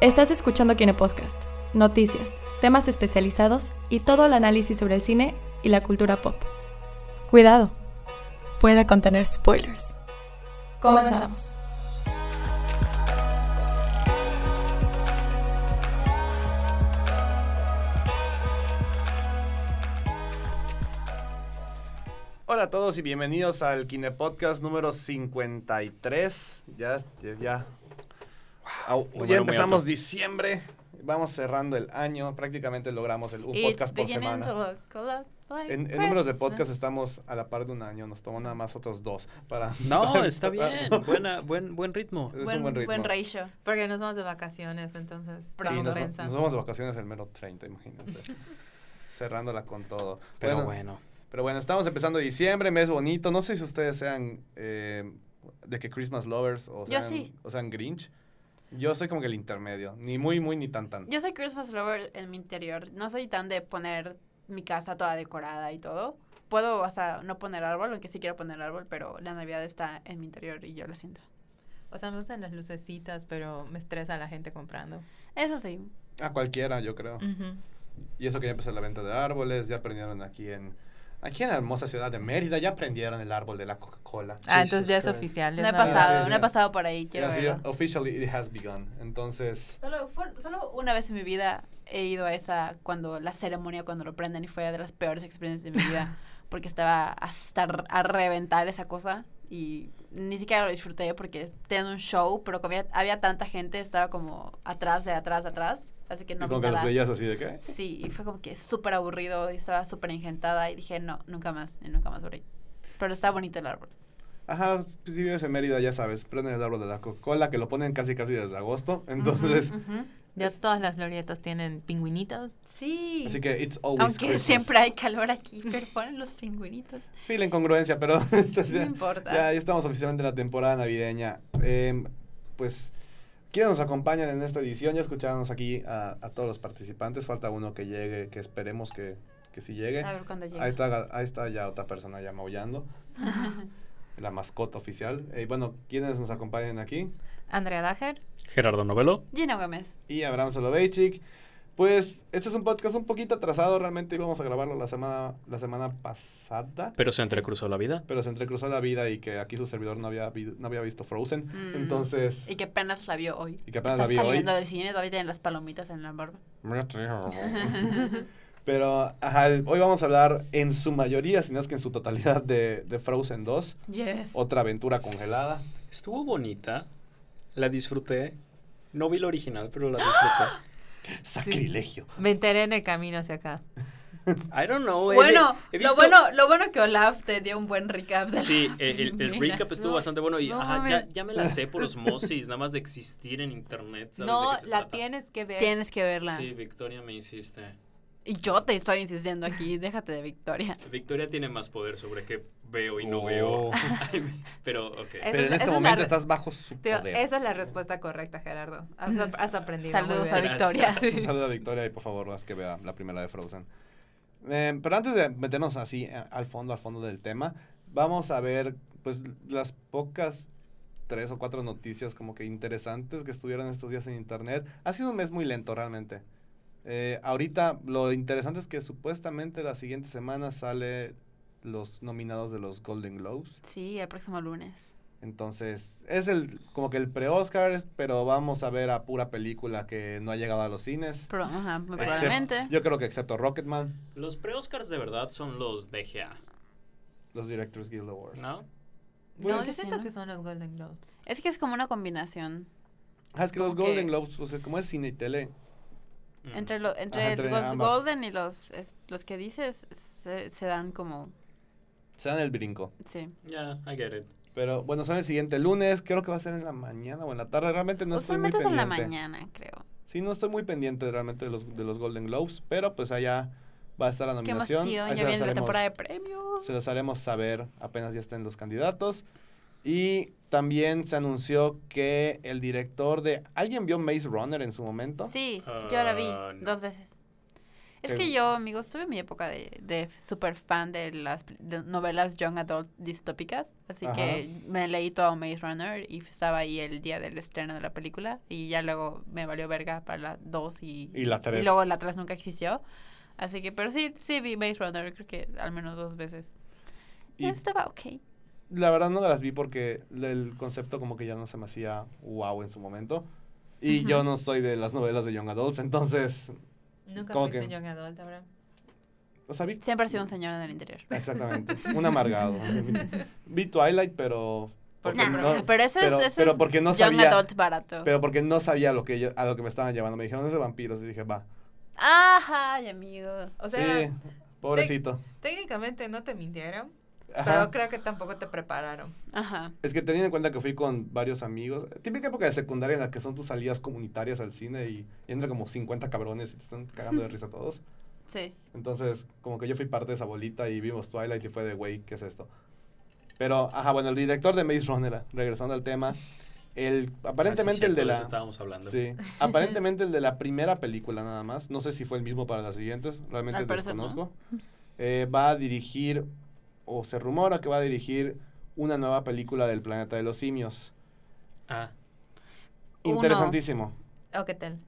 Estás escuchando Kine Podcast, noticias, temas especializados y todo el análisis sobre el cine y la cultura pop. Cuidado, puede contener spoilers. Comenzamos. Hola a todos y bienvenidos al Kine Podcast número 53. Ya, ya, ya. Número ya empezamos diciembre. Vamos cerrando el año. Prácticamente logramos el, un podcast por semana. En, en números de podcast estamos a la par de un año. Nos tomó nada más otros dos para. No, para está bien. Buena, buen, buen ritmo. Es buen, un buen ritmo. buen ratio. Porque nos vamos de vacaciones, entonces. Sí, nos, va- nos vamos de vacaciones el mero 30, imagínense. Cerrándola con todo. Pero Bueno, bueno. Pero bueno, estamos empezando diciembre, mes bonito. No sé si ustedes sean eh, de que Christmas lovers o sean, sí. o sean Grinch. Yo soy como que el intermedio. Ni muy, muy, ni tan, tan. Yo soy Christmas lover en mi interior. No soy tan de poner mi casa toda decorada y todo. Puedo hasta no poner árbol, aunque sí quiero poner árbol, pero la Navidad está en mi interior y yo lo siento. O sea, me gustan las lucecitas, pero me estresa la gente comprando. Eso sí. A cualquiera, yo creo. Y eso que ya empezó la venta de árboles. Ya aprendieron aquí en... Aquí en la hermosa ciudad de Mérida ya prendieron el árbol de la Coca-Cola. Ah, Jesus entonces ya es Christ. oficial. No he pasado, no he pasado por ahí, quiero verlo. officially it has begun. Entonces... Solo, solo una vez en mi vida he ido a esa, cuando la ceremonia, cuando lo prenden, y fue de las peores experiencias de mi vida, porque estaba hasta a reventar esa cosa y ni siquiera lo disfruté porque tenían un show, pero como había, había tanta gente, estaba como atrás, de atrás, de atrás, así que no y vi como que nada. veías así de qué. Sí, y fue como que súper aburrido y estaba súper ingentada y dije, no, nunca más, y nunca más por ahí. Pero está bonito el árbol. Ajá, si vives en Mérida ya sabes, prenden el árbol de la Coca-Cola que lo ponen casi casi desde agosto. Entonces... Ujú, ujú. Ya todas las glorietas tienen pingüinitos. Sí. Así que it's always Aunque Christmas. siempre hay calor aquí, pero ponen los pingüinitos. Sí, la incongruencia, pero entonces No ya, importa. ya, ya estamos oficialmente en la temporada navideña. Em, pues, ¿quiénes nos acompañan en esta edición? Ya escuchamos aquí a, a todos los participantes. Falta uno que llegue, que esperemos que, que sí llegue. A ver cuándo llega. Ahí está, ahí está ya otra persona ya maullando. la mascota oficial. Eh, bueno, ¿quiénes nos acompañan aquí? Andrea Dager. Gerardo Novelo. Gina Gómez. Y Abraham Soloveitchik. Pues, este es un podcast un poquito atrasado. Realmente íbamos a grabarlo la semana, la semana pasada. Pero se entrecruzó la vida. pero se entrecruzó la vida y que aquí su servidor no había, vi- no había visto Frozen. Mm. Entonces, Y que apenas la vio hoy. y que apenas la vi hoy. saliendo del cine, todavía tienen las palomitas en la barba. Pero, ajá, hoy vamos a hablar en su mayoría, si no es que en su totalidad, de, de Frozen 2. Yes. Otra aventura congelada. Estuvo bonita. La disfruté. No vi la original, pero la disfruté. Sacrilegio. Me enteré en el camino hacia acá. I don't know. Bueno, he lo visto- bueno, lo bueno que Olaf te dio un buen recap. de Sí, el, recap estuvo No, bastante bueno y no ajá, ya, me la sé por osmosis, nada más de existir en internet. ¿sabes No, la trata? tienes que ver. Tienes que verla. Sí, Victoria me insiste. Y yo te estoy insistiendo aquí, déjate de Victoria. Victoria tiene más poder sobre qué veo y no Oh. veo. Pero, ok. Esa Pero en este momento la- estás bajo su Tío, poder. esa es la respuesta correcta, Gerardo. Has, aprendido. Saludos a. Victoria. Gracias. Un saludo a Victoria y por favor, haz que vea la primera de Frozen. Eh, pero antes de meternos así eh, al fondo, al fondo del tema, vamos a ver pues las pocas tres o cuatro noticias como que interesantes que estuvieron estos días en internet. Ha sido un mes muy lento realmente. Eh, ahorita lo interesante es que supuestamente la siguiente semana sale los nominados de los Golden Globes. Sí, el próximo lunes. Entonces, es el como que el pre-Oscars, pero vamos a ver a pura película que no ha llegado a los cines. Pero, ajá, muy probablemente. Yo creo que excepto Rocketman, Los pre-Oscars de verdad son los DGA, los Directors Guild Awards. ¿no? Pues, no, yo siento ¿no? que son los Golden Globes. Es que es como una combinación. ah, es que los que- Golden Globes, pues como es cine y tele, Mm. Entre, lo, entre, Ajá, entre los ambas. Golden y los, es- los que dices se, se dan como... se dan el brinco. Sí. Ya, I get it. Pero bueno, son el siguiente lunes, creo que va a ser en la mañana o en la tarde, realmente no estoy muy Usualmente es en la pendiente. mañana, creo. Sí, no estoy muy pendiente realmente de los, de los Golden Globes, pero pues allá va a estar la Qué nominación. emoción, Ahí ya viene la temporada de premios. Se los haremos saber apenas ya estén los candidatos. Y también se anunció que el director de... ¿Alguien vio Maze Runner en su momento? Sí, yo la vi Ah, no. dos veces. Es Que- yo, amigos, tuve mi época de, de super fan de las de novelas young adult distópicas. Así Ajá. que me leí todo Maze Runner y estaba ahí el día del estreno de la película. Y ya luego me valió verga para la 2 y, Y la 3. y luego la 3 nunca existió. Así que, pero sí, sí vi Maze Runner, creo que al menos dos veces. Y Estaba ok. la verdad no las vi porque el concepto como que ya no se me hacía wow en su momento. Y yo Ujú. no soy de las novelas de Young Adults, entonces, Nunca ¿Cómo fuiste que? un young adult, Abraham. o sea, vi Siempre ha sido un señor en el interior. Exactamente, un amargado. vi Twilight, pero... porque Nah, no- pero eso pero- es, eso pero porque no young sabía- adult barato. Pero porque no sabía lo que yo- a lo que me estaban llevando. Me dijeron, es de vampiros. Y dije, va. Ajá, ay, amigo. O sea, sí, pobrecito. técnicamente no te mintieron, Ajá. pero creo que tampoco te prepararon. Ajá. Es que teniendo en cuenta que fui con varios amigos, típica época de secundaria en la que son tus salidas comunitarias al cine y, y entran como 50 cabrones y te están cagando de risa todos. Sí. Entonces, como que yo fui parte de esa bolita y vimos Twilight y fue de, güey, ¿qué es esto? Pero, ajá, bueno, el director de Maze Runner, regresando al tema, el, aparentemente Ah, sí, el de la... eso estábamos hablando. Sí, aparentemente el de la primera película nada más, no sé si fue el mismo para las siguientes, realmente Al parecer no. desconozco, eh, va a dirigir, o se rumora que va a dirigir una nueva película del planeta de los simios. Ah, Uno. Interesantísimo. ¿O qué tal?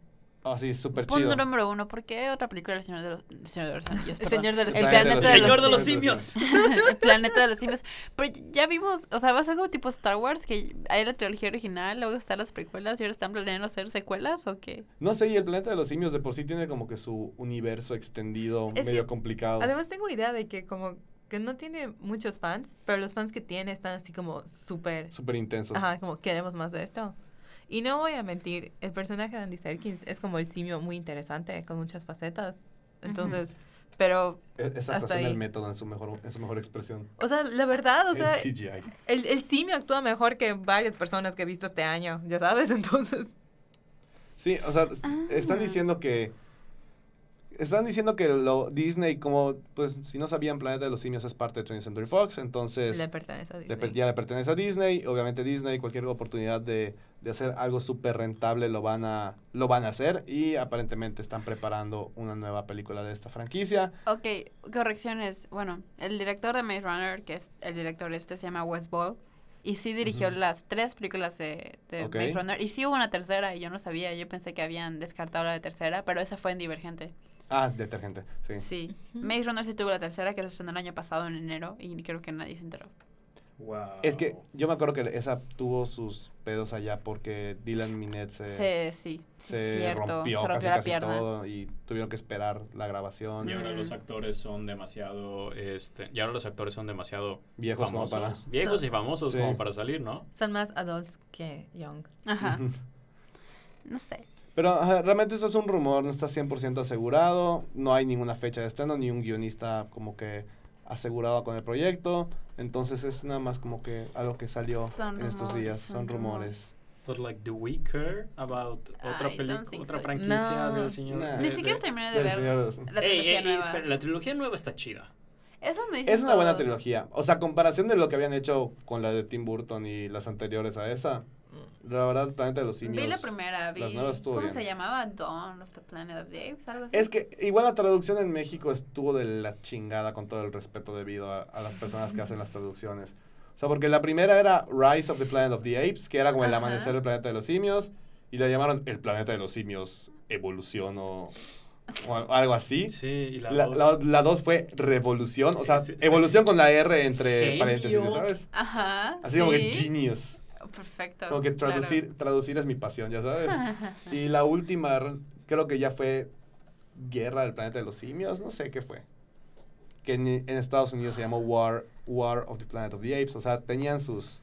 Así, súper Punto chido. número uno, ¿por qué otra película del Señor de los, del Señor de los Anillos? El. Señor de los El Planeta de los Señor de los Simios. simios. el planeta de los simios. Pero ya vimos, o sea, va a ser como tipo Star Wars, que hay la trilogía original, luego están las precuelas y ahora están planeando hacer secuelas o qué. No sé, y el planeta de los simios de por sí tiene como que su universo extendido, Es medio que, complicado. Además tengo idea de que como que no tiene muchos fans, pero los fans que tiene están así como súper... Súper intensos. Ajá, como queremos más de esto. Y no voy a mentir, el personaje de Andy Serkins es como el simio muy interesante, con muchas facetas. Entonces, pero, E- Esa Hasta actuación ahí. del método en su mejor, en su mejor expresión. o sea, la verdad, o sea, el CGI. el, el simio actúa mejor que varias personas que he visto este año, ya sabes, entonces... Sí, o sea, Ah. están diciendo que. Están diciendo que lo Disney, como, pues, si no sabían, Planeta de los Simios es parte de 20th Century Fox, entonces le pertenece a Disney. ya le pertenece a Disney. Obviamente Disney, cualquier oportunidad de, de hacer algo súper rentable lo van, a, lo van a hacer y aparentemente están preparando una nueva película de esta franquicia. Ok, correcciones. Bueno, el director de Maze Runner, que es el director este, se llama Wes Ball. Y sí dirigió las tres películas de, de. Maze Runner. Y sí hubo una tercera y yo no sabía. Yo pensé que habían descartado la de tercera, pero esa fue en Divergente. Ah, detergente, sí. Sí. Maze Runner sí tuvo la tercera, que se estrenó el año pasado en enero. Y creo que nadie se enteró. wow. Es que yo me acuerdo que esa tuvo sus pedos allá porque Dylan Minet se, Sí, sí. se cierto. rompió se casi, la casi pierna. todo y tuvieron que esperar la grabación. Y ahora Mm. los actores son demasiado, este, y ahora los actores son demasiado Viejos como famosos, para- viejos y famosos Sí. como para salir, ¿no? Son más adults que young. Ajá. No sé. Pero ajá, realmente eso es un rumor, no está 100% asegurado, no hay ninguna fecha de estreno, ni un guionista como que asegurado con el proyecto, entonces es nada más como que algo que salió Son en estos rumores, días, son son rumores. But like, do we care about otra película, otra so. franquicia No. del señor? Nah. de- Ni siquiera terminé de ver de los- la Ey, trilogía ey, nueva. espera, la trilogía nueva está chida. Eso me Es una buena trilogía, o sea, a comparación de lo que habían hecho con la de Tim Burton y las anteriores a esa, la verdad, Planeta de los Simios... Vi la primera, vi. las nuevas estuvo ¿Cómo bien. se llamaba? Dawn of the Planet of the Apes, algo así. Es que igual la traducción en México estuvo de la chingada con todo el respeto debido a, a las personas que hacen las traducciones. O sea, porque la primera era Rise of the Planet of the Apes, que era como el Ajá. amanecer del planeta de los simios, y la llamaron el planeta de los simios evolución o, o al- algo así. Sí, y la, La, dos- la, la dos fue revolución, o sea, Sí, sí. evolución con la R entre Genio. paréntesis, ¿sabes? Ajá. Así como que genius. Perfecto. Como que claro. traducir, traducir es mi pasión, ya sabes. y la última creo que ya fue Guerra del Planeta de los Simios, no sé qué fue. Que en, en Estados Unidos se llamó War, War of the Planet of the Apes, o sea, tenían sus,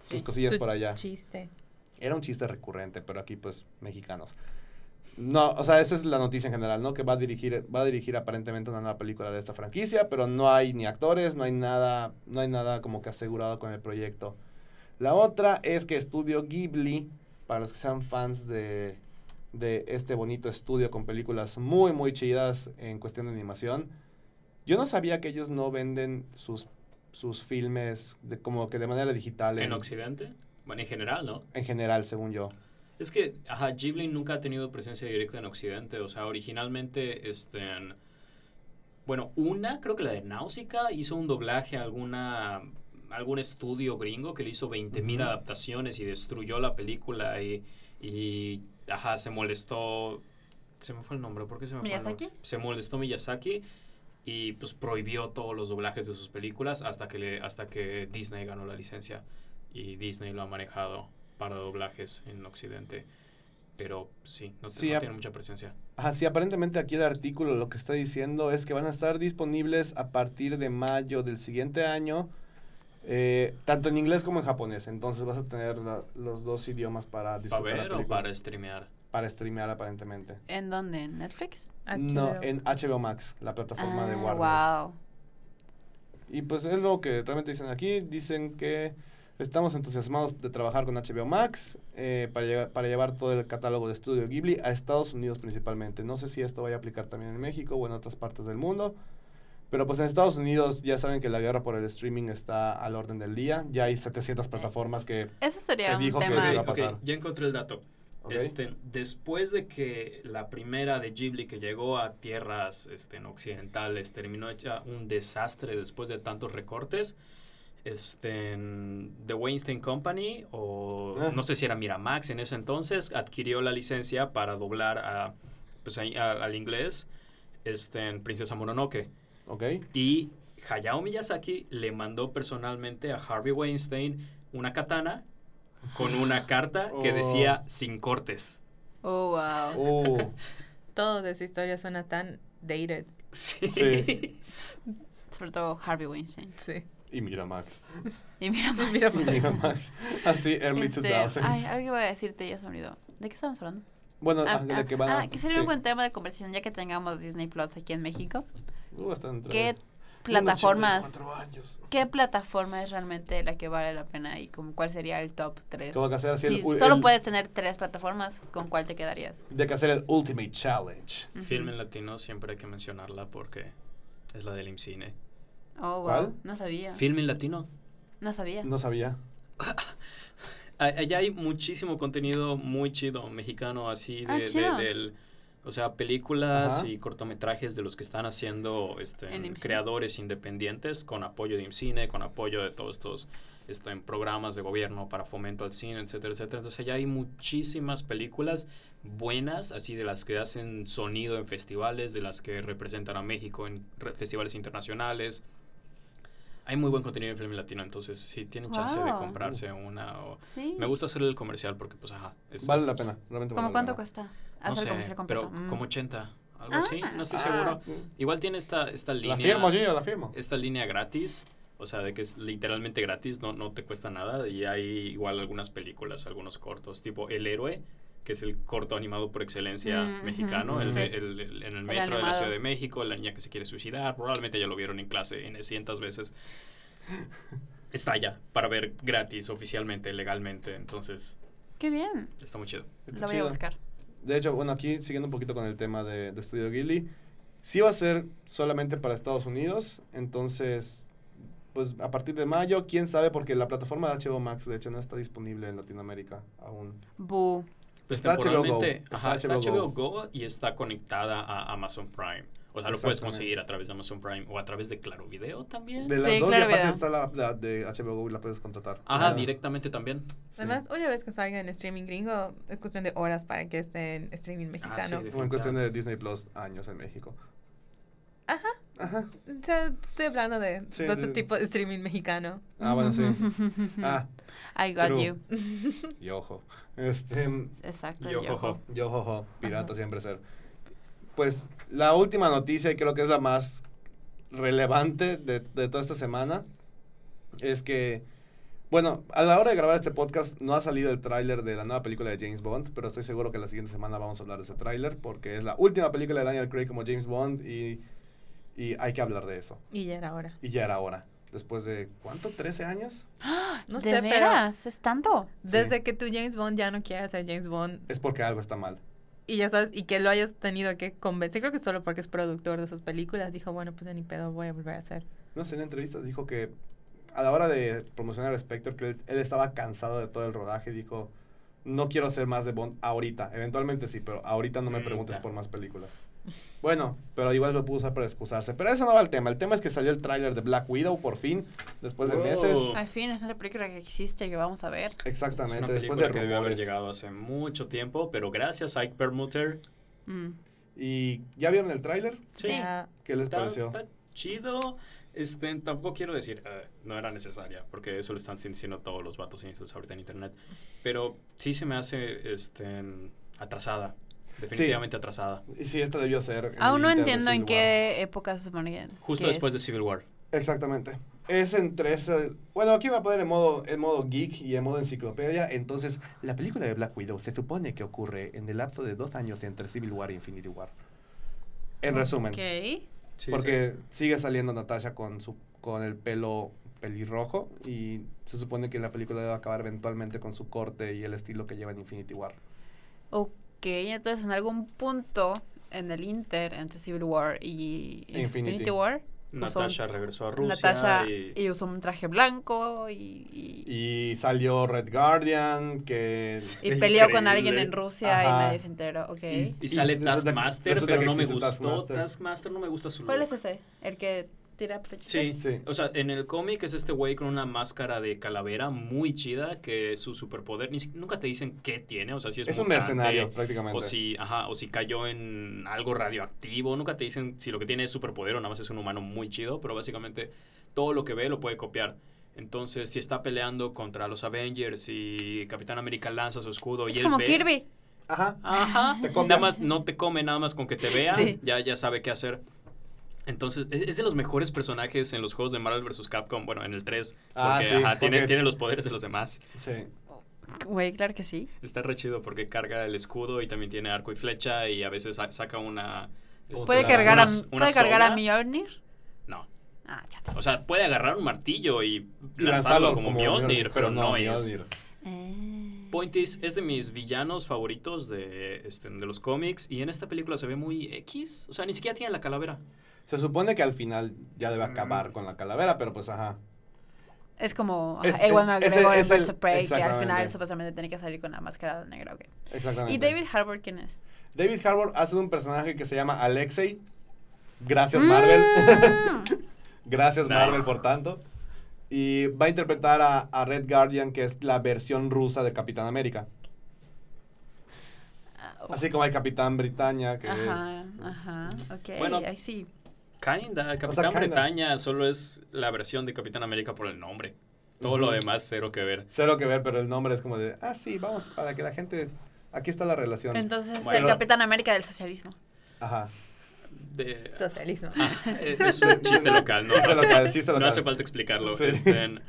sus Sí. cosillas Su por allá. Chiste. Era un chiste recurrente, pero aquí pues mexicanos. No, o sea, esa es la noticia en general, ¿no? Que va a dirigir, va a dirigir aparentemente una nueva película de esta franquicia, pero no hay ni actores, no hay nada, no hay nada como que asegurado con el proyecto. La otra es que Estudio Ghibli, para los que sean fans de, de este bonito estudio con películas muy, muy chidas en cuestión de animación, yo no sabía que ellos no venden sus, sus filmes de, como que de manera digital en Occidente. Bueno, en general, ¿no? en general, según yo. Es que, ajá, Ghibli nunca ha tenido presencia directa en Occidente. O sea, originalmente, este, en- bueno, una, creo que la de Náusica, hizo un doblaje a alguna, algún estudio gringo que le hizo 20.000 Ujú. adaptaciones y destruyó la película y, y, ajá, se molestó, se me fue el nombre, ¿por qué se me fue el ¿Miyazaki? nombre? Se molestó Miyazaki y pues prohibió todos los doblajes de sus películas hasta que, le, hasta que Disney ganó la licencia y Disney lo ha manejado para doblajes en Occidente. Pero sí, no, Sí, no tiene mucha presencia. Ajá, sí, aparentemente aquí el artículo lo que está diciendo es que van a estar disponibles a partir de mayo del siguiente año, eh, tanto en inglés como en japonés. Entonces vas a tener la- los dos idiomas para ¿Para disfrutar la ver o para streamear? Para streamear aparentemente. ¿En dónde? ¿En Netflix? No, en HBO Max, la plataforma de Ah, Warner. wow. Y pues es lo que realmente dicen aquí. Dicen que estamos entusiasmados de trabajar con HBO Max eh, para, llegar- para llevar todo el catálogo de estudio Ghibli a Estados Unidos principalmente. No sé si esto vaya a aplicar también en México o en otras partes del mundo. Pero pues en Estados Unidos ya saben que la guerra por el streaming está al orden del día. Ya hay 700 plataformas que... Eso sería Se un dijo que tema. se iba a pasar. ya encontré el dato. Este, después de que la primera de Ghibli que llegó a tierras este, en occidentales terminó hecha un desastre después de tantos recortes, este, The Weinstein Company, o Ah. no sé si era Miramax en ese entonces, adquirió la licencia para doblar a, pues, ahí, a- al inglés este, en Princesa Mononoke. ¿Ok? Y Hayao Miyazaki le mandó personalmente a Harvey Weinstein una katana con una carta que Oh. decía sin cortes. Oh, wow. Uh, Todo de esa historia suena tan dated. Sí. Sí. Sobre todo Harvey Weinstein. Sí. y Miramax. Y mira, Max. Mira, Y Miramax. Así, early Este, 2000s. ay, algo que voy a decirte, ya se me olvidó. ¿De qué estamos hablando? Bueno, Ah, ah, de ah, que van a- ah, que sería sí. un buen tema de conversación ya que tengamos Disney Plus aquí en México. Uh, ¿Qué plataformas, 84 años. qué plataforma es realmente la que vale la pena y como cuál sería el top 3? Como que hacer así Si el- solo el- puedes tener tres plataformas, ¿con cuál te quedarías? De que hacer el Ultimate Challenge. Film en latino siempre hay que mencionarla porque es la del IMCINE. Oh, wow. ¿Cuál? No sabía. Film en latino. No sabía. No sabía. Allá hay muchísimo contenido muy chido mexicano, así Ah, de, del, o sea, películas Ajá. y cortometrajes de los que están haciendo este, creadores independientes con apoyo de IMCINE, con apoyo de todos estos este, en programas de gobierno para fomento al cine, etcétera, etcétera. Entonces allá hay muchísimas películas buenas, así de las que hacen sonido en festivales, de las que representan a México en re- festivales internacionales. Hay muy buen contenido en film latino, entonces si tienen chance de Wow. comprarse una o... Sí. Me gusta hacer el comercial porque, pues, ajá. es- Vale es- la pena. Realmente ¿Cómo vale la cuánto pena. cuesta? No sé, el comercial completo. pero Mm. como 80, algo Ah. así, no estoy Ah, seguro. Igual tiene esta, esta La línea... firmo, Gio, la firmo. Esta línea gratis, o sea, de que es literalmente gratis, no, no te cuesta nada. Y hay igual algunas películas, algunos cortos, tipo El Héroe, que es el corto animado por excelencia Mm, mexicano, el, Sí. de- el- el- en el metro de la. Ciudad de México, la niña que se quiere suicidar, probablemente ya lo vieron en clase en cientos veces. Está ya para ver gratis, oficialmente, legalmente, entonces Qué bien. está muy chido. Está Lo voy a buscar. De hecho, bueno, aquí siguiendo un poquito con el tema de, de Studio Ghibli, sí va a ser solamente para Estados Unidos, entonces, pues a partir de mayo, quién sabe, porque la plataforma de HBO Max, de hecho, no está disponible en Latinoamérica aún. Bu. Pues Está HBO Go. temporalmente, Está ajá, está HBO HBO Go y está conectada a Amazon Prime. O sea, lo puedes conseguir a través de Amazon Prime o a través de Claro Video también. De las Sí, dos, claro, y aparte está la, la de HBO Go y la puedes contratar. Ajá, Ah, directamente también. sí. Además, una vez que salga en streaming gringo, es cuestión de horas para que esté en streaming mexicano. Ah, sí, Como en cuestión de Disney Plus, años en México. Ajá. Ajá. O estoy hablando de, Sí, de otro de- tipo de streaming mexicano. Ah, bueno, sí. Ah, I got True. you. y ojo. Este, Exacto. Yo, yo. jojo. yo, jojo, pirata Ajá. siempre ser. Pues la última noticia, y creo que es la más relevante de, de toda esta semana, es que, bueno, a la hora de grabar este podcast no ha salido el tráiler de la nueva película de James Bond, pero estoy seguro que la siguiente semana vamos a hablar de ese tráiler, porque es la última película de Daniel Craig como James Bond y, y hay que hablar de eso. Y ya era hora. Y ya era hora. Después de, ¿cuánto? ¿13 años? No ¿De sé, pero veras? ¿Es tanto? desde que tu James Bond ya no quiere ser James Bond Es porque algo está mal. Y ya sabes, y que lo hayas tenido que convencer, creo que solo porque es productor de esas películas, dijo, bueno, pues ya ni pedo, voy a volver a hacer. No sé, en entrevistas dijo que a la hora de promocionar a Spectre, que él, él estaba cansado de todo el rodaje, dijo, no quiero hacer más de Bond ahorita. Eventualmente sí, pero ahorita no me preguntes por más películas. Bueno, pero igual lo puedo usar para excusarse. Pero eso no va al tema. El tema es que salió el tráiler de Black Widow por fin, después de Wow. meses. Al fin, es una película que existe que vamos a ver. Es Exactamente, una después de que debió haber llegado hace mucho tiempo, pero gracias a Ike Perlmutter. Mm. ¿Y ya vieron el tráiler? Sí. ¿Qué les Está, pareció? está chido. Este, tampoco quiero decir, "Ah, no era necesaria, porque eso lo están diciendo todos los vatos inicios ahorita en internet. Pero sí se me hace este, atrasada. Definitivamente atrasada. Y sí, esta debió ser. Aún no entiendo en qué época se supone Justo después de. Civil War. Exactamente. Es entre ese... Bueno, aquí va a poner en modo, en modo geek y en modo enciclopedia. Entonces, la película de Black Widow se supone que ocurre en el lapso de dos años entre Civil War e Infinity War. En resumen. Ok. Sí, porque sigue saliendo Natasha con, su, con el pelo pelirrojo y se supone que la película debe acabar eventualmente con su corte y el estilo que lleva en Infinity War. Ok, entonces en algún punto en el Inter entre Civil War y Infinity. Infinity, War, Natasha regresó a Rusia Natasha y, y usó un traje blanco y, y, Y salió Red Guardian, que... y peleó con alguien en Rusia Ajá. y nadie se enteró. Ok. Y- y sale Taskmaster, pero no me gustó. Taskmaster. Taskmaster. no me gusta su ¿Cuál look. es ese? ¿El que tira? Sí. Sí. o sea, en el cómic es este güey con una máscara de calavera muy chida que su superpoder ni nunca te dicen qué tiene, o sea, si es, Es un mercenario, prácticamente. o si, ajá, o si cayó en algo radioactivo, nunca te dicen si lo que tiene es superpoder o nada más es un humano muy chido, pero básicamente todo lo que ve lo puede copiar. Entonces, si está peleando contra los Avengers y Capitán América lanza su escudo y Es él como ve, Kirby. Ajá. Ajá. Te. Nada más no te come, nada más con que te vea, Sí. ya, ya sabe qué hacer. Entonces, es, es de los mejores personajes en los juegos de Marvel vs. Capcom, bueno, en el 3. Porque, Ah, sí, ajá, tiene, porque- tiene los poderes de los demás. Sí. Güey, claro que sí. Está re chido porque carga el escudo y también tiene arco y flecha y a veces sa- saca una... este, ¿Puede Otra- cargar, a, una- una ¿puede cargar a soga. Mjolnir? No. Ah, chatas. O sea, puede agarrar un martillo y Y lanzarlo como, Mjolnir, pero no, es. Eh. Point is, es de mis villanos favoritos de, este, de los cómics y en esta película se ve muy X. O sea, ni siquiera tiene la calavera. Se supone que al final ya debe acabar Mm. con la calavera, pero pues ajá. Es como Es- ajá, Ewan es- es McGregor es el- Birds of Prey, que al final supuestamente tiene que salir con la máscara negra. ok. Exactamente. ¿Y David Harbour quién es? David Harbour hace un personaje que se llama Alexei. Gracias, Mm. Marvel. Gracias, Nice. Marvel, por tanto. Y va a interpretar a, a Red Guardian, que es la versión rusa de Capitán América. Ah. Así como hay Capitán Britannia, que Ajá, ajá, ok, Bueno, ahí sí. Kinda. Capitán kinda. Bretaña solo es la versión de Capitán América por el nombre. Todo lo demás, cero que ver. cero que ver, pero el nombre es como de, ah, sí, vamos, para que la gente... Aquí está la relación. Entonces, Bueno. el Capitán América del socialismo. Ajá. De, Socialismo. ah, es es un chiste local, ¿no? Chiste local, chiste No hace falta explicarlo. Sí. Este,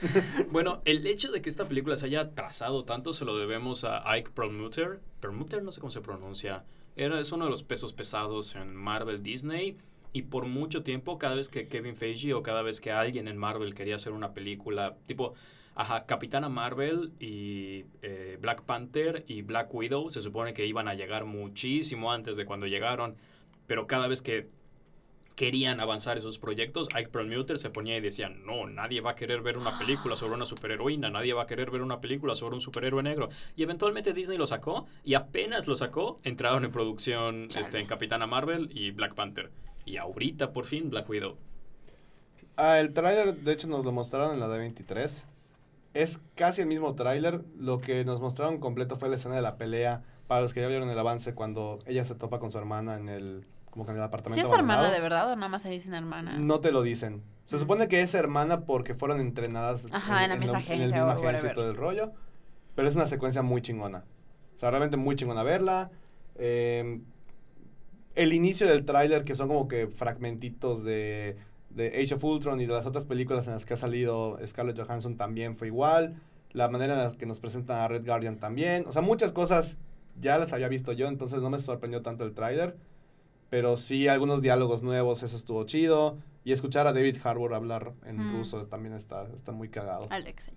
bueno, el hecho de que esta película se haya trazado tanto se lo debemos a Ike Perlmutter. Perlmutter, no sé cómo se pronuncia. Era, es uno de los pesos pesados en Marvel Disney. Y por mucho tiempo, cada vez que Kevin Feige o cada vez que alguien en Marvel quería hacer una película, tipo, ajá, Capitana Marvel y eh, Black Panther y Black Widow, se supone que iban a llegar muchísimo antes de cuando llegaron. Pero cada vez que querían avanzar esos proyectos, Ike Perlmutter se ponía y decía, no, nadie va a querer ver una película sobre una superheroína, nadie va a querer ver una película sobre un superhéroe negro. Y eventualmente Disney lo sacó y apenas lo sacó, entraron en producción este, en. Capitana Marvel y Black Panther. Y ahorita por fin Black Widow. Ah, el tráiler, de hecho, nos lo mostraron en la D23. Es casi el mismo tráiler. Lo que nos mostraron completo fue la escena de la pelea. Para los que ya vieron el avance, cuando ella se topa con su hermana en el, como que en el ¿Sí apartamento. es hermana de verdad o nada más ahí dicen hermana? No te lo dicen. Se Mm. supone que es hermana porque fueron entrenadas Ajá, en la misma en el agencia misma agencia y todo el rollo. Pero es una secuencia muy chingona. O sea, realmente muy chingona verla. Eh, el inicio del tráiler, que son como que fragmentitos de, de Age of Ultron y de las otras películas en las que ha salido Scarlett Johansson también fue igual. La manera en la que nos presentan a Red Guardian también. O sea, muchas cosas ya las había visto yo, entonces no me sorprendió tanto el tráiler. Pero sí, algunos diálogos nuevos, eso estuvo chido. Y escuchar a David Harbour hablar en Mm. ruso también está, está muy cagado. Alexei.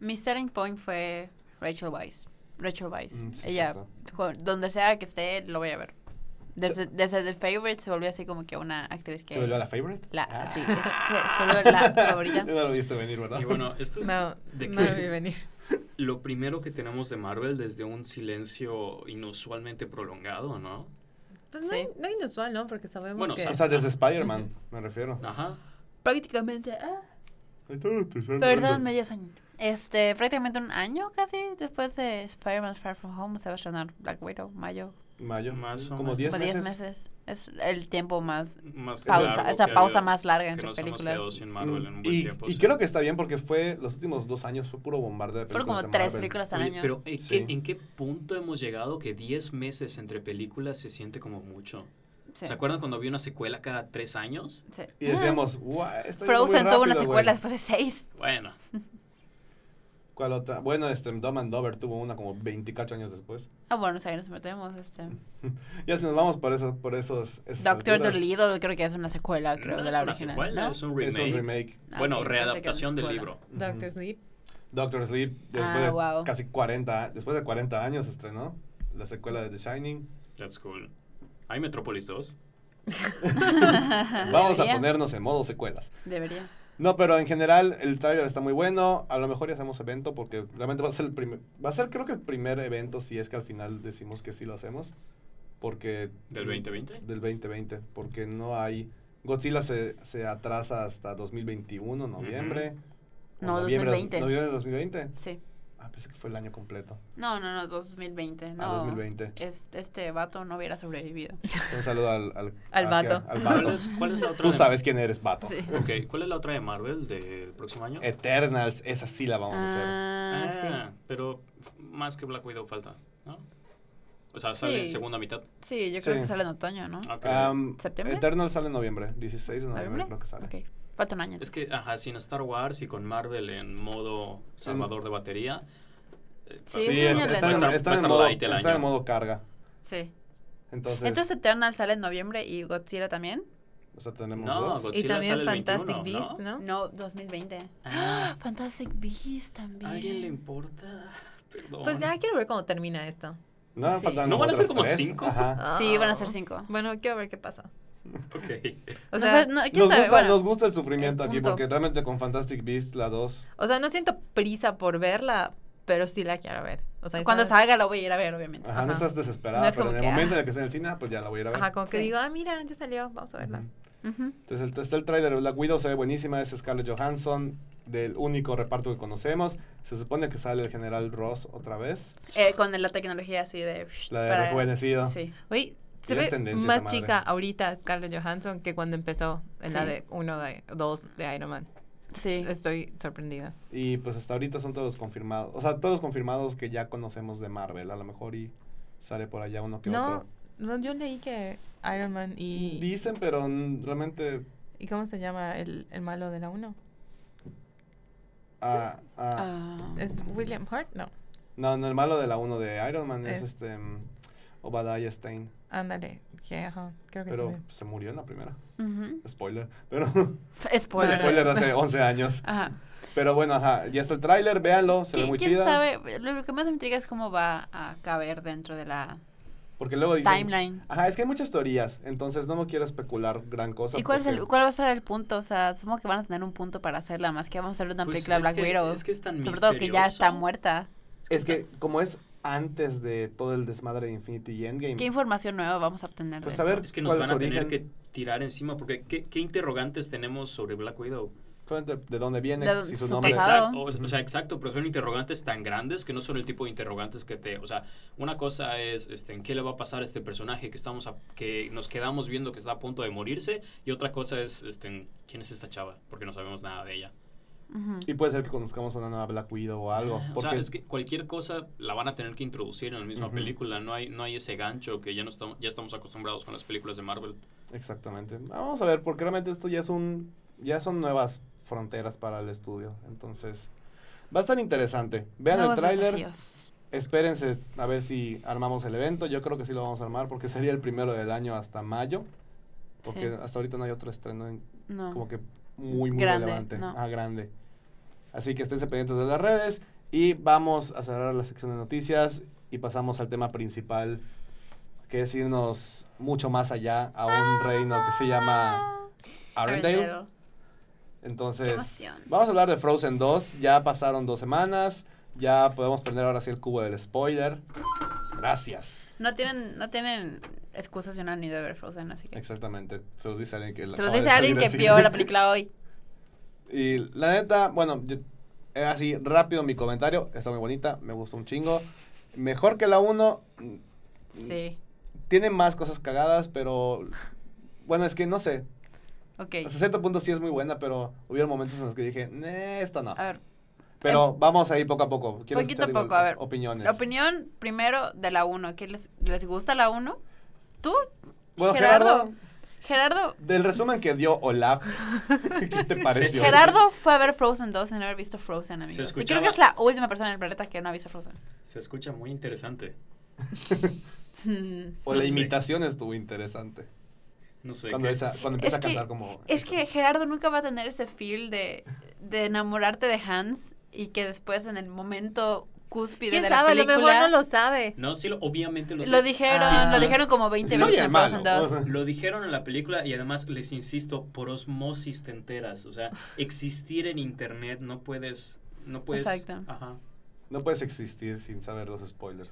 Mi selling point fue Rachel Weisz. Rachel Weisz. Mm, sí, Ella, con- donde sea que esté, lo voy a ver. Desde, desde The Favorite se volvió así como que una actriz que... ¿Se volvió la favorite? La, Ah. sí, se, volvió la favorita. no lo viste venir, ¿verdad? Y bueno, esto es No, de no lo vi venir. lo primero que tenemos de Marvel desde un silencio inusualmente prolongado, ¿no? Pues no, Sí. no inusual, ¿no? Porque sabemos Bueno, que... O sea, desde Spider-Man, me refiero. Ajá. Prácticamente. ah, Perdón, medio año. Este, prácticamente un año casi después de Spider-Man Far From Home se va a estrenar Black Widow, mayo. Mayo. Más o como menos. 10 Como 10 meses. meses. Es el tiempo más Más pausa, largo esa que- pausa más larga que entre nos hemos películas. sin Marvel en un buen y, tiempo. y sí. creo que está bien porque fue los últimos dos años fue puro bombardeo de Fueron películas como de tres Marvel. películas al Oye, año. pero ¿en, Sí. qué, ¿en qué punto hemos llegado que 10 meses entre películas se siente como mucho? Sí. ¿Se acuerdan cuando había una secuela cada tres años? Sí. Y decíamos, "Guau, está yendo muy Frozen tuvo una secuela güey". después de 6. Bueno, ¿Cuál otra? Bueno, este, Dumb and Dover tuvo una como 24 años después. Ah, bueno, ahí nos metemos. Este. Ya si nos vamos por, eso, por esos... Doctor Dolittle creo que es una secuela, creo, no de es la una original. secuela, ¿no? es un remake. Es un remake. Ah, Bueno, ok, readaptación del libro. Doctor Ujú. Sleep. Doctor Sleep, después Ah, de wow. casi 40, después de 40 años estrenó la secuela de The Shining. That's cool. ¿Hay Metrópolis 2? Vamos a Debería. ponernos en modo secuelas. Debería. No, pero en general el trailer está muy bueno. A lo mejor ya hacemos evento porque realmente va a ser el primer, va a ser creo que el primer evento si es que al final decimos que sí lo hacemos. Porque ¿Del 2020? del 2020, porque no hay Godzilla se, se atrasa hasta 2021, noviembre. o No, noviembre, 2020. Noviembre de 2020. Sí. Ah, pensé que fue el año completo. No, no, no, 2020. No. Ah, 2020. Es, este vato no hubiera sobrevivido. Un saludo al, al, Al a- vato. al ¿Cuál vato. es, cuál es la otra? Tú de- sabes quién eres, vato. Sí. Ok, ¿cuál es la otra de Marvel del próximo año? Eternals, esa sí la vamos a hacer. Ah, Ah, pero más que Black Widow falta, ¿no? O sea, sale en Sí. segunda mitad. Sí, yo creo Sí. que sale en otoño, ¿no? Ok. Am, ¿Septiembre? Eternals sale en noviembre, 16 de noviembre ¿Noviembre? creo que sale. Ok. Falta un año. Es que, ajá, sin Star Wars y con Marvel en modo salvador de batería. eh, Sí, Sí, año está, en, estar- está en modo, el está en modo carga. Sí. Entonces, Entonces Eternal sale en noviembre y Godzilla también. o sea, tenemos No, dos. Godzilla Y también sale el Fantastic 21, Beasts, ¿no? No, 2020. Ah. Fantastic Beasts también. ¿A alguien le importa? Perdón. Pues ya quiero ver cómo termina esto. No, Sí. faltan ¿No van a ser como tres. cinco? Ajá. Sí, van a Ah. ser cinco. Bueno, quiero ver qué pasa. Ok. O No sea, no, ¿quién Nos sabe? gusta, Bueno, nos gusta el sufrimiento el aquí porque realmente con Fantastic Beasts la 2 o sea, no siento prisa por verla, pero sí la quiero ver. O sea, cuando salga lo voy a ir a ver, obviamente. Ajá, no Ajá. estás desesperada, No es pero en el que, momento ah. en el que esté en el cine, pues ya la voy a ir a ver. Ajá, como que Sí. digo, ah, mira, ya salió, vamos a verla. Ujú. Ujú. Entonces el, está el trailer de Black Widow, se ve buenísima, es Scarlett Johansson, del único reparto que conocemos. Se supone que sale el general Ross otra vez, Eh, con la tecnología así de... la de para- rejuvenecido. Sí. Oye, se ve más chica ahorita Scarlett Johansson que cuando empezó en la de uno de dos de Iron Man. Sí. Estoy sorprendida. Y pues hasta ahorita son todos los confirmados, o sea, todos los confirmados que ya conocemos de Marvel, a lo mejor y sale por allá uno que No, otro. no, yo leí que Iron Man y... Dicen, pero realmente... ¿Y cómo se llama el, el malo de la 1? ah, ah, Ah, ¿Es William Hart? No, No, no, el malo de la 1 de Iron Man es, Es- este mm, Obadiah Stein, ándale. Sí, ajá, creo que pero también. se murió en la primera. Spoiler, pero Spoiler. spoiler de hace 11 años. Ajá. Pero bueno, ajá, ya está el tráiler, véanlo, se ve ¿Qui- muy ¿Quién chida. sabe? Lo que más me intriga es cómo va a caber dentro de la Porque luego dicen, timeline. Ajá, es que hay muchas teorías, entonces no me quiero especular gran cosa. ¿Y cuál, es el, cuál va a ser el punto? O sea, supongo que van a tener un punto para hacerla, más que vamos a hacer una Pues película Black que- Widow. es que es tan Sobre todo que ya está muerta. Es que como es antes de todo el desmadre de Infinity y Endgame, ¿Qué información nueva vamos a obtener Pues de a esto? ver, Es que nos ¿Cuál van a su tener origen? que tirar encima, porque ¿qué, qué interrogantes tenemos sobre Black Widow? solamente de dónde viene, De si su su nombre. Exacto, o, o sea, exacto, pero son interrogantes tan grandes que no son el tipo de interrogantes que te, o sea, una cosa es, este, ¿en qué le va a pasar a este personaje que estamos, a- que nos quedamos viendo que está a punto de morirse? Y otra cosa es, este, en, ¿quién es esta chava? Porque no sabemos nada de ella. Y puede ser que conozcamos una nueva Black Widow o algo. O Porque sea, es que cualquier cosa la van a tener que introducir en la misma película. No hay, no hay ese gancho que ya no estamos, ya estamos acostumbrados con las películas de Marvel. Exactamente. Vamos a ver, porque realmente esto ya es un, ya son nuevas fronteras para el estudio. Entonces, va a estar interesante. Vean Nuevos el tráiler, espérense a ver si armamos el evento. Yo creo que sí lo vamos a armar porque sería el primero del año hasta mayo. Porque Sí. hasta ahorita no hay otro estreno en- No. como que muy, muy Grande, relevante. no. Ah, grande. Así que esténse pendientes de las redes y vamos a cerrar la sección de noticias y pasamos al tema principal, que es irnos mucho más allá a un reino que se llama Arendelle. Entonces, vamos a hablar de Frozen 2. Ya pasaron dos semanas. Ya podemos prender ahora sí el cubo del spoiler. Gracias. No tienen, no tienen excusas si no han ido a ver Frozen, así que. Exactamente. Se los dice alguien que la Se los dice alguien que vio la película hoy. Y la neta, bueno, yo- eh, así rápido mi comentario. Está muy bonita, me gustó un chingo. Mejor que la 1. Sí. Tiene más cosas cagadas, pero. Bueno, es que no sé. Ok. Hasta cierto punto sí es muy buena, pero hubieron momentos en los que dije, "Nee, esto no. A ver, Pero vamos a ir poco a poco. Quiero Poquito a poco, a ver. opiniones. la opinión primero de la 1. ¿Qué les, les gusta la 1? ¿Tú? Bueno, Gerardo. Gerardo, Gerardo. del resumen que dio Olaf, ¿qué te pareció? Gerardo fue a ver Frozen 2 sin haber visto Frozen, amigos. Y escuchaba- creo que es la última persona en el planeta que no ha visto Frozen. Se escucha muy interesante. O la No sé. imitación estuvo interesante. No sé. Cuando, qué- esa- cuando empieza Es a que- cantar como... Es eso. que Gerardo nunca va a tener ese feel de, de enamorarte de Hans y que después en el momento cúspide ¿Quién de la sabe? A lo mejor no lo sabe. No, sí, lo- obviamente lo. Lo dijeron, Ah. lo dijeron como 20 Soy veces en. Frozen 2. Lo dijeron en la película y además les insisto, por osmosis te enteras. O sea, existir en internet no puedes. No puedes. Exacto. Ajá. No puedes existir sin saber los spoilers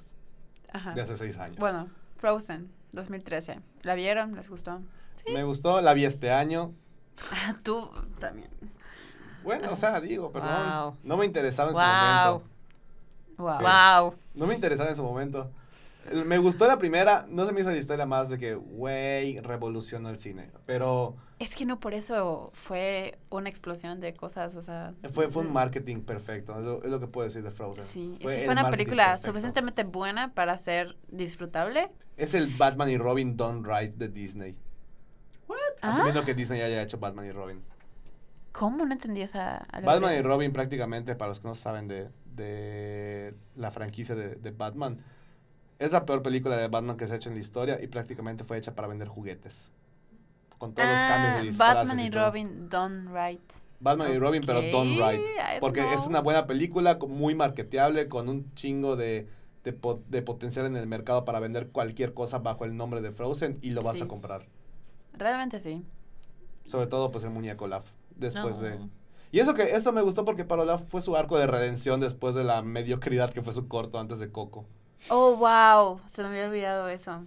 Ajá. de hace seis años. Bueno, Frozen 2013. ¿La vieron? ¿Les gustó? Me gustó, la vi este año. Ah, Tú también. Bueno, o sea, digo, perdón. Wow. No me interesaba en su Wow. momento. Wow. Wow. No me interesaba en su momento. Me gustó la primera, no se me hizo la historia más de que, güey, revolucionó el cine. Pero Es que no por eso fue una explosión de cosas, o sea... fue, fue un marketing perfecto, es lo, es lo que puedo decir de Frozen. Sí, es Fue una marketing película perfecto. suficientemente buena para ser disfrutable. Es el Batman y Robin Done Right de Disney. ¿Ah? Asumiendo que Disney haya hecho Batman y Robin. ¿Cómo no entendí esa? Batman y Robin prácticamente, para los que no saben de, de la franquicia de, de Batman, es la peor película de Batman que se ha hecho en la historia y prácticamente fue hecha para vender juguetes. Con todos los cambios de Ah, disfraces Batman y. Robin done right. Batman y Robin, pero done Ok, right. I don't Porque es una buena película, muy marketeable, con un chingo de, de, po- de potencial en el mercado para vender cualquier cosa bajo el nombre de Frozen y lo vas Sí. a comprar. Realmente sí. Sobre todo, pues, el muñeco Olaf. Después No. de... Y eso que esto me gustó porque para Olaf fue su arco de redención después de la mediocridad que fue su corto antes de Coco. Oh, wow. Se me había olvidado eso.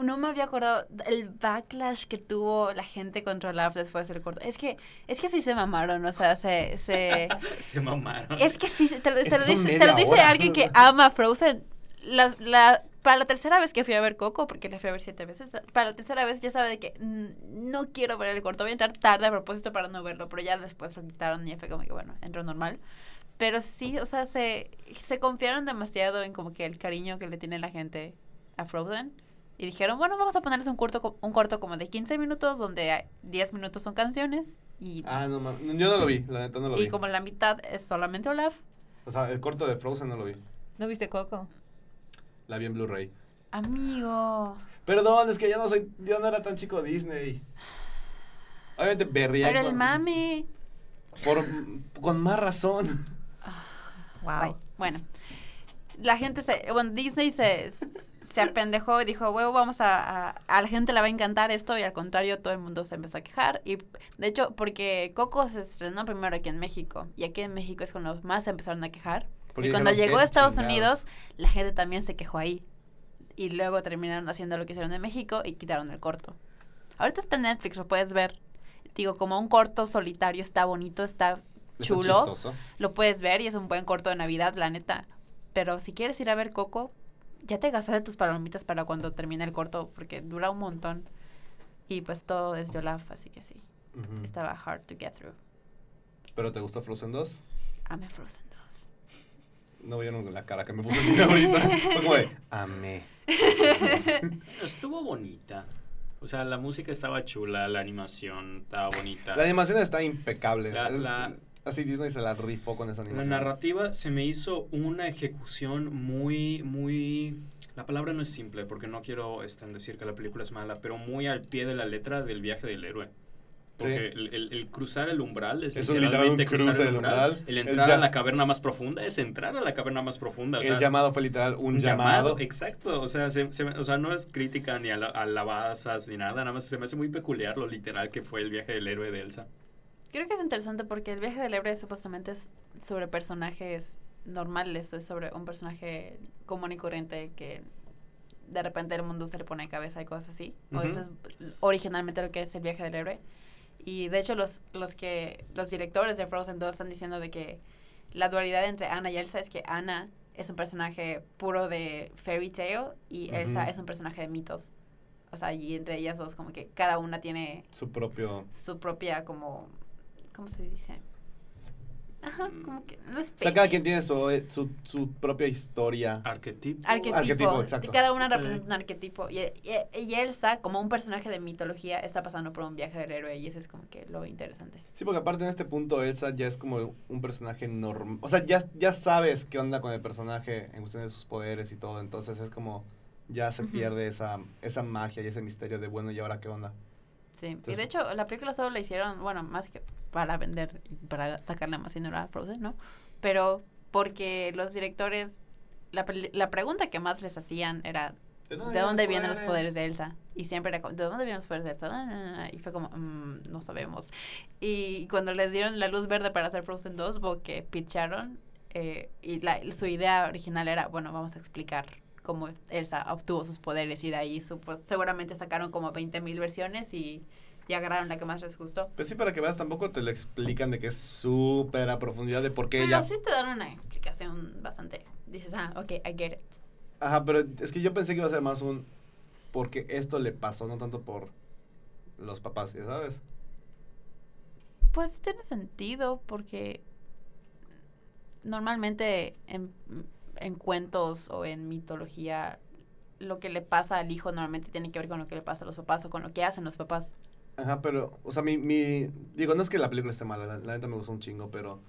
No me había acordado el backlash que tuvo la gente contra Olaf después del corto. Es que, es que sí se mamaron, o sea, se, se, Se mamaron. Es que sí, te lo, te lo dice, te lo dice alguien que ama Frozen. La, la- para la tercera vez que fui a ver Coco, porque la fui a ver siete veces, para la tercera vez ya sabe de que mm, no quiero ver el corto. Voy a entrar tarde a propósito para no verlo, pero ya después lo quitaron y ya fue como que, bueno, entró normal. Pero sí, o sea, se, se confiaron demasiado en como que el cariño que le tiene la gente a Frozen. Y dijeron, bueno, vamos a ponerles un corto, co- un corto como de 15 minutos, donde hay 10 minutos son canciones. Y, Ah, no mames. Yo no lo vi, la neta no lo y vi. como la mitad es solamente Olaf. O sea, el corto de Frozen no lo vi. ¿No viste Coco? La vi en Blu-ray. Amigo. Perdón, es que ya no soy, yo no era tan chico Disney. Obviamente berría Pero el con- mame. por- con más razón. Wow. Ay, bueno, la gente se. Bueno, Disney se, se apendejó y dijo, huevo, vamos a, a. A la gente le va a encantar esto y al contrario, todo el mundo se empezó a quejar. Y de hecho, porque Coco se estrenó primero aquí en México y aquí en México es cuando más se empezaron a quejar. Porque y cuando dijeron, llegó "¿Qué a Estados chingados?". Unidos, la gente también se quejó ahí. Y luego terminaron haciendo lo que hicieron en México y quitaron el corto. Ahorita está en Netflix, lo puedes ver. Digo, como un corto solitario, está bonito, está Está chulo. chistoso. Lo puedes ver y es un buen corto de Navidad, la neta. Pero si quieres ir a ver Coco, ya te gastaste tus palomitas para cuando termine el corto, porque dura un montón. Y pues todo es Yolaf, así que sí. Estaba hard to get through. ¿Pero te gustó Frozen 2? Amé Frozen 2. No vieron la cara que me puso ahorita. Fue como de, amé. Frozen 2". Estuvo bonita. O sea, la música estaba chula, la animación estaba bonita. La animación está impecable. La- la- así Disney se la rifó con esa La animación. narrativa se me hizo una ejecución muy, muy... La palabra no es simple porque no quiero este, decir que la película es mala, pero muy al pie de la letra del viaje del héroe. Porque Sí. el, el- el cruzar el umbral es, literalmente literal un cruzar cruce el del umbral. umbral. El El entrar ya- a la caverna más profunda es entrar a la caverna más profunda. o el llamado fue literal un, llamado. Exacto, o sea, se- se me- o sea, no es crítica ni a la- alabazas ni nada, nada más se me hace muy peculiar lo literal que fue el viaje del héroe de Elsa. Creo que es interesante porque el viaje del héroe supuestamente es sobre personajes normal, eso es sobre un personaje común y corriente que de repente el mundo se le pone de cabeza y cosas así. O eso es originalmente lo que es el viaje del héroe. Y de hecho los, los que los directores de Frozen 2 están diciendo de que la dualidad entre Anna y Elsa es que Anna es un personaje puro de fairy tale y Elsa es un personaje de mitos. O sea, y entre ellas dos como que cada una tiene Su propio... su propia como ¿cómo se dice? Ajá, Mm. como que no es O sea, cada quien tiene su, eh, su, su propia historia. Arquetipo. arquetipo. Arquetipo, exacto. Cada una representa un arquetipo. Y, y- y Elsa, como un personaje de mitología, está pasando por un viaje del héroe y eso es como que lo interesante. Sí, porque aparte en este punto Elsa ya es como un personaje normal. O sea, ya, ya sabes qué onda con el personaje en cuestión de sus poderes y todo. Entonces es como ya se pierde esa, esa magia y ese misterio de bueno, ¿y ahora qué onda? Sí. y de hecho, la película solo la hicieron, bueno, más que para vender, para sacarle más dinero a Frozen, ¿no? Pero porque los directores, la, la pregunta que más les hacían era, ¿de dónde vienen los poderes de Elsa? Y siempre era como, ¿de dónde vienen los poderes de Elsa? Ah, ah, ah, Y fue como, "Mm, no sabemos. Y cuando les dieron la luz verde para hacer Frozen 2, porque pitcharon, eh, y la, su idea original era, bueno, vamos a explicar cómo Elsa obtuvo sus poderes y de ahí su- pues, seguramente sacaron como 20.000 versiones y, y agarraron la que más les gustó. Pues sí, para que veas, tampoco te lo explican de que es súper a profundidad de por qué Pero ella... sí te dan una explicación bastante, dices, ah, ok, I get it. Ajá, pero es que yo pensé que iba a ser más un... Porque esto le pasó, no tanto por los papás, ¿ya sabes? Pues tiene sentido porque normalmente en, en cuentos o en mitología lo que le pasa al hijo normalmente tiene que ver con lo que le pasa a los papás o con lo que hacen los papás. Ajá, pero, o sea, mi, mi... Digo, no es que la película esté mala, la, la neta me gustó un chingo, pero...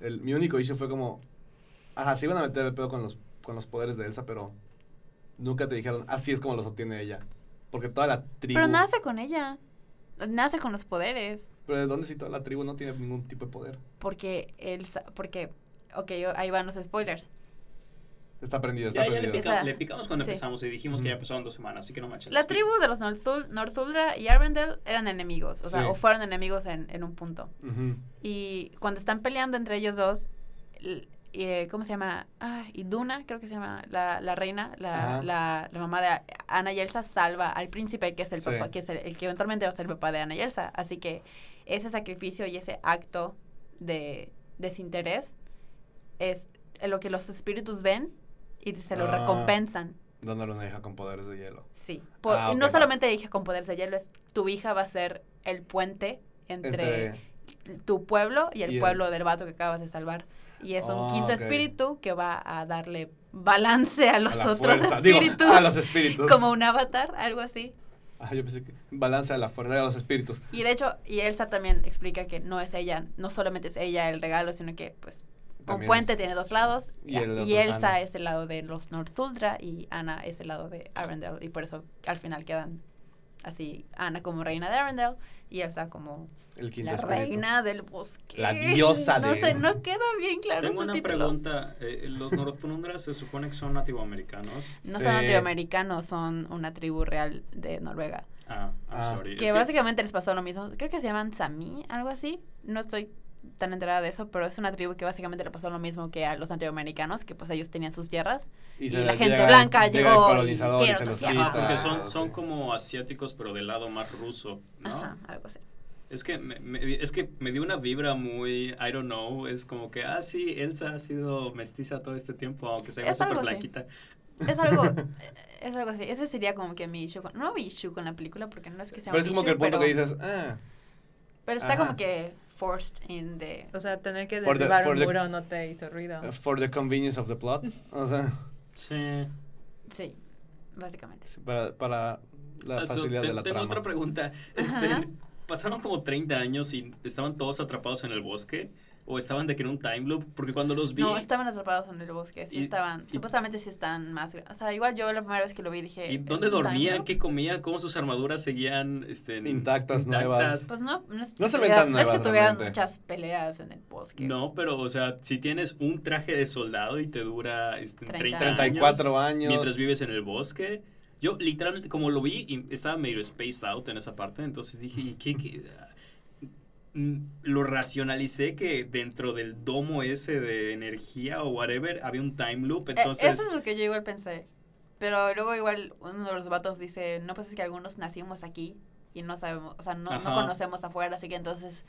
El, mi único issue fue como... Ajá, se iban a meter el pedo con los, con los poderes de Elsa, pero... Nunca te dijeron, así es como los obtiene ella. Porque toda la tribu... Pero nace con ella, nace con los poderes, Pero ¿de dónde si toda la tribu no tiene ningún tipo de poder? porque él, sa- porque, ok, ahí van los spoilers. Está prendido, está Ya, ya le, pica- picamos cuando sí. empezamos y dijimos que ya pasaron dos semanas, así que no manches. La tribu de los Northul- Northuldra y Arendelle eran enemigos, o sea, Sí. o fueron enemigos en, en un punto. Ujú. Y cuando están peleando entre ellos dos, eh, ¿cómo se llama? Ah, Iduna, creo que se llama la, la reina, la, la, la mamá de Ana y Elsa, salva al príncipe, que es el Sí. papá, que es el, el que eventualmente va a ser el papá de Ana y Elsa. Así que ese sacrificio y ese acto de desinterés es lo que los espíritus ven y se lo Ah. recompensan. Dándole una hija con poderes de hielo. Sí. Por- Ah, y no solamente hija con poderes de hielo, es tu hija va a ser el puente entre Entre... tu pueblo y el Y el- pueblo del vato que acabas de salvar. Y es un Ah, quinto espíritu que va a darle balance a los a otros. Digo, espíritus. a los espíritus. como un avatar, algo así. Ajá, yo pensé que balance a la fuerza de los espíritus. Y de hecho, y Elsa también explica que no es ella, no solamente es ella el regalo, sino que pues un puente es- tiene dos lados. y el Elsa es el lado de los Northuldra y Anna es el lado de Arendelle. Y por eso al final quedan así, Anna como reina de Arendelle y Elsa como El la espíritu. reina del bosque. La diosa no de- sé, no queda bien claro Tengo su una título. pregunta. eh, ¿Los Northundras se supone que son nativoamericanos? No Sí. son latinoamericanos, son una tribu real de Noruega. Ah, I'm Ah. sorry. Que Es básicamente les pasó lo mismo. Creo que se llaman Sami, algo así. No estoy tan enterada de eso, pero es una tribu que básicamente le pasó lo mismo que a los latinoamericanos, que pues ellos tenían sus tierras. y se la gente llega- blanca llega llegó y y se los Ah, quita. porque son, sí. son como asiáticos, pero del lado más ruso, ¿no? Ajá, algo así. Es que me, me- es que me dio una vibra muy, I don't know, es como que, ah, sí, Elsa ha sido mestiza todo este tiempo, aunque se ve súper así. blanquita. Es algo, eh, es algo así. Ese sería como que mi issue con, no mi issue con la película, porque no es que sea Pero un es como que issue, el punto pero, que dices, ah, pero está Ajá. como que forced in the... O sea, tener que For the- derribar for un the- muro no te hizo ruido. for the convenience of the plot. O sea, Sí. Sí, básicamente. para, para la Ah, so, facilidad te- de la tengo trama. otra pregunta. Este. ¿Pasaron como 30 años y estaban todos atrapados en el bosque? ¿O estaban de que en un time loop? Porque cuando los vi... No, estaban atrapados en el bosque, sí Y- estaban, y- supuestamente sí están más, o sea, igual yo la primera vez que lo vi dije... ¿Y ¿es dónde dormían? ¿Qué comían? ¿Cómo sus armaduras seguían este, en- Intactas, nuevas. Pues no, no es que, No se ven tan no es que nuevas, tuvieran realmente. muchas peleas en el bosque. No, pero, o sea, si tienes un traje de soldado y te dura este, 30, 30 años, 34 años. mientras vives en el bosque. Yo literalmente, como lo vi, estaba medio spaced out en esa parte, entonces dije, ¿y qué, qué? Mm, lo racionalicé que dentro del domo ese de energía o whatever había un time loop, Eh, entonces... Eso es lo que yo igual pensé. Pero luego igual uno de los vatos dice, no pues es que algunos nacimos aquí y no sabemos, o sea, no, no conocemos afuera, así que entonces,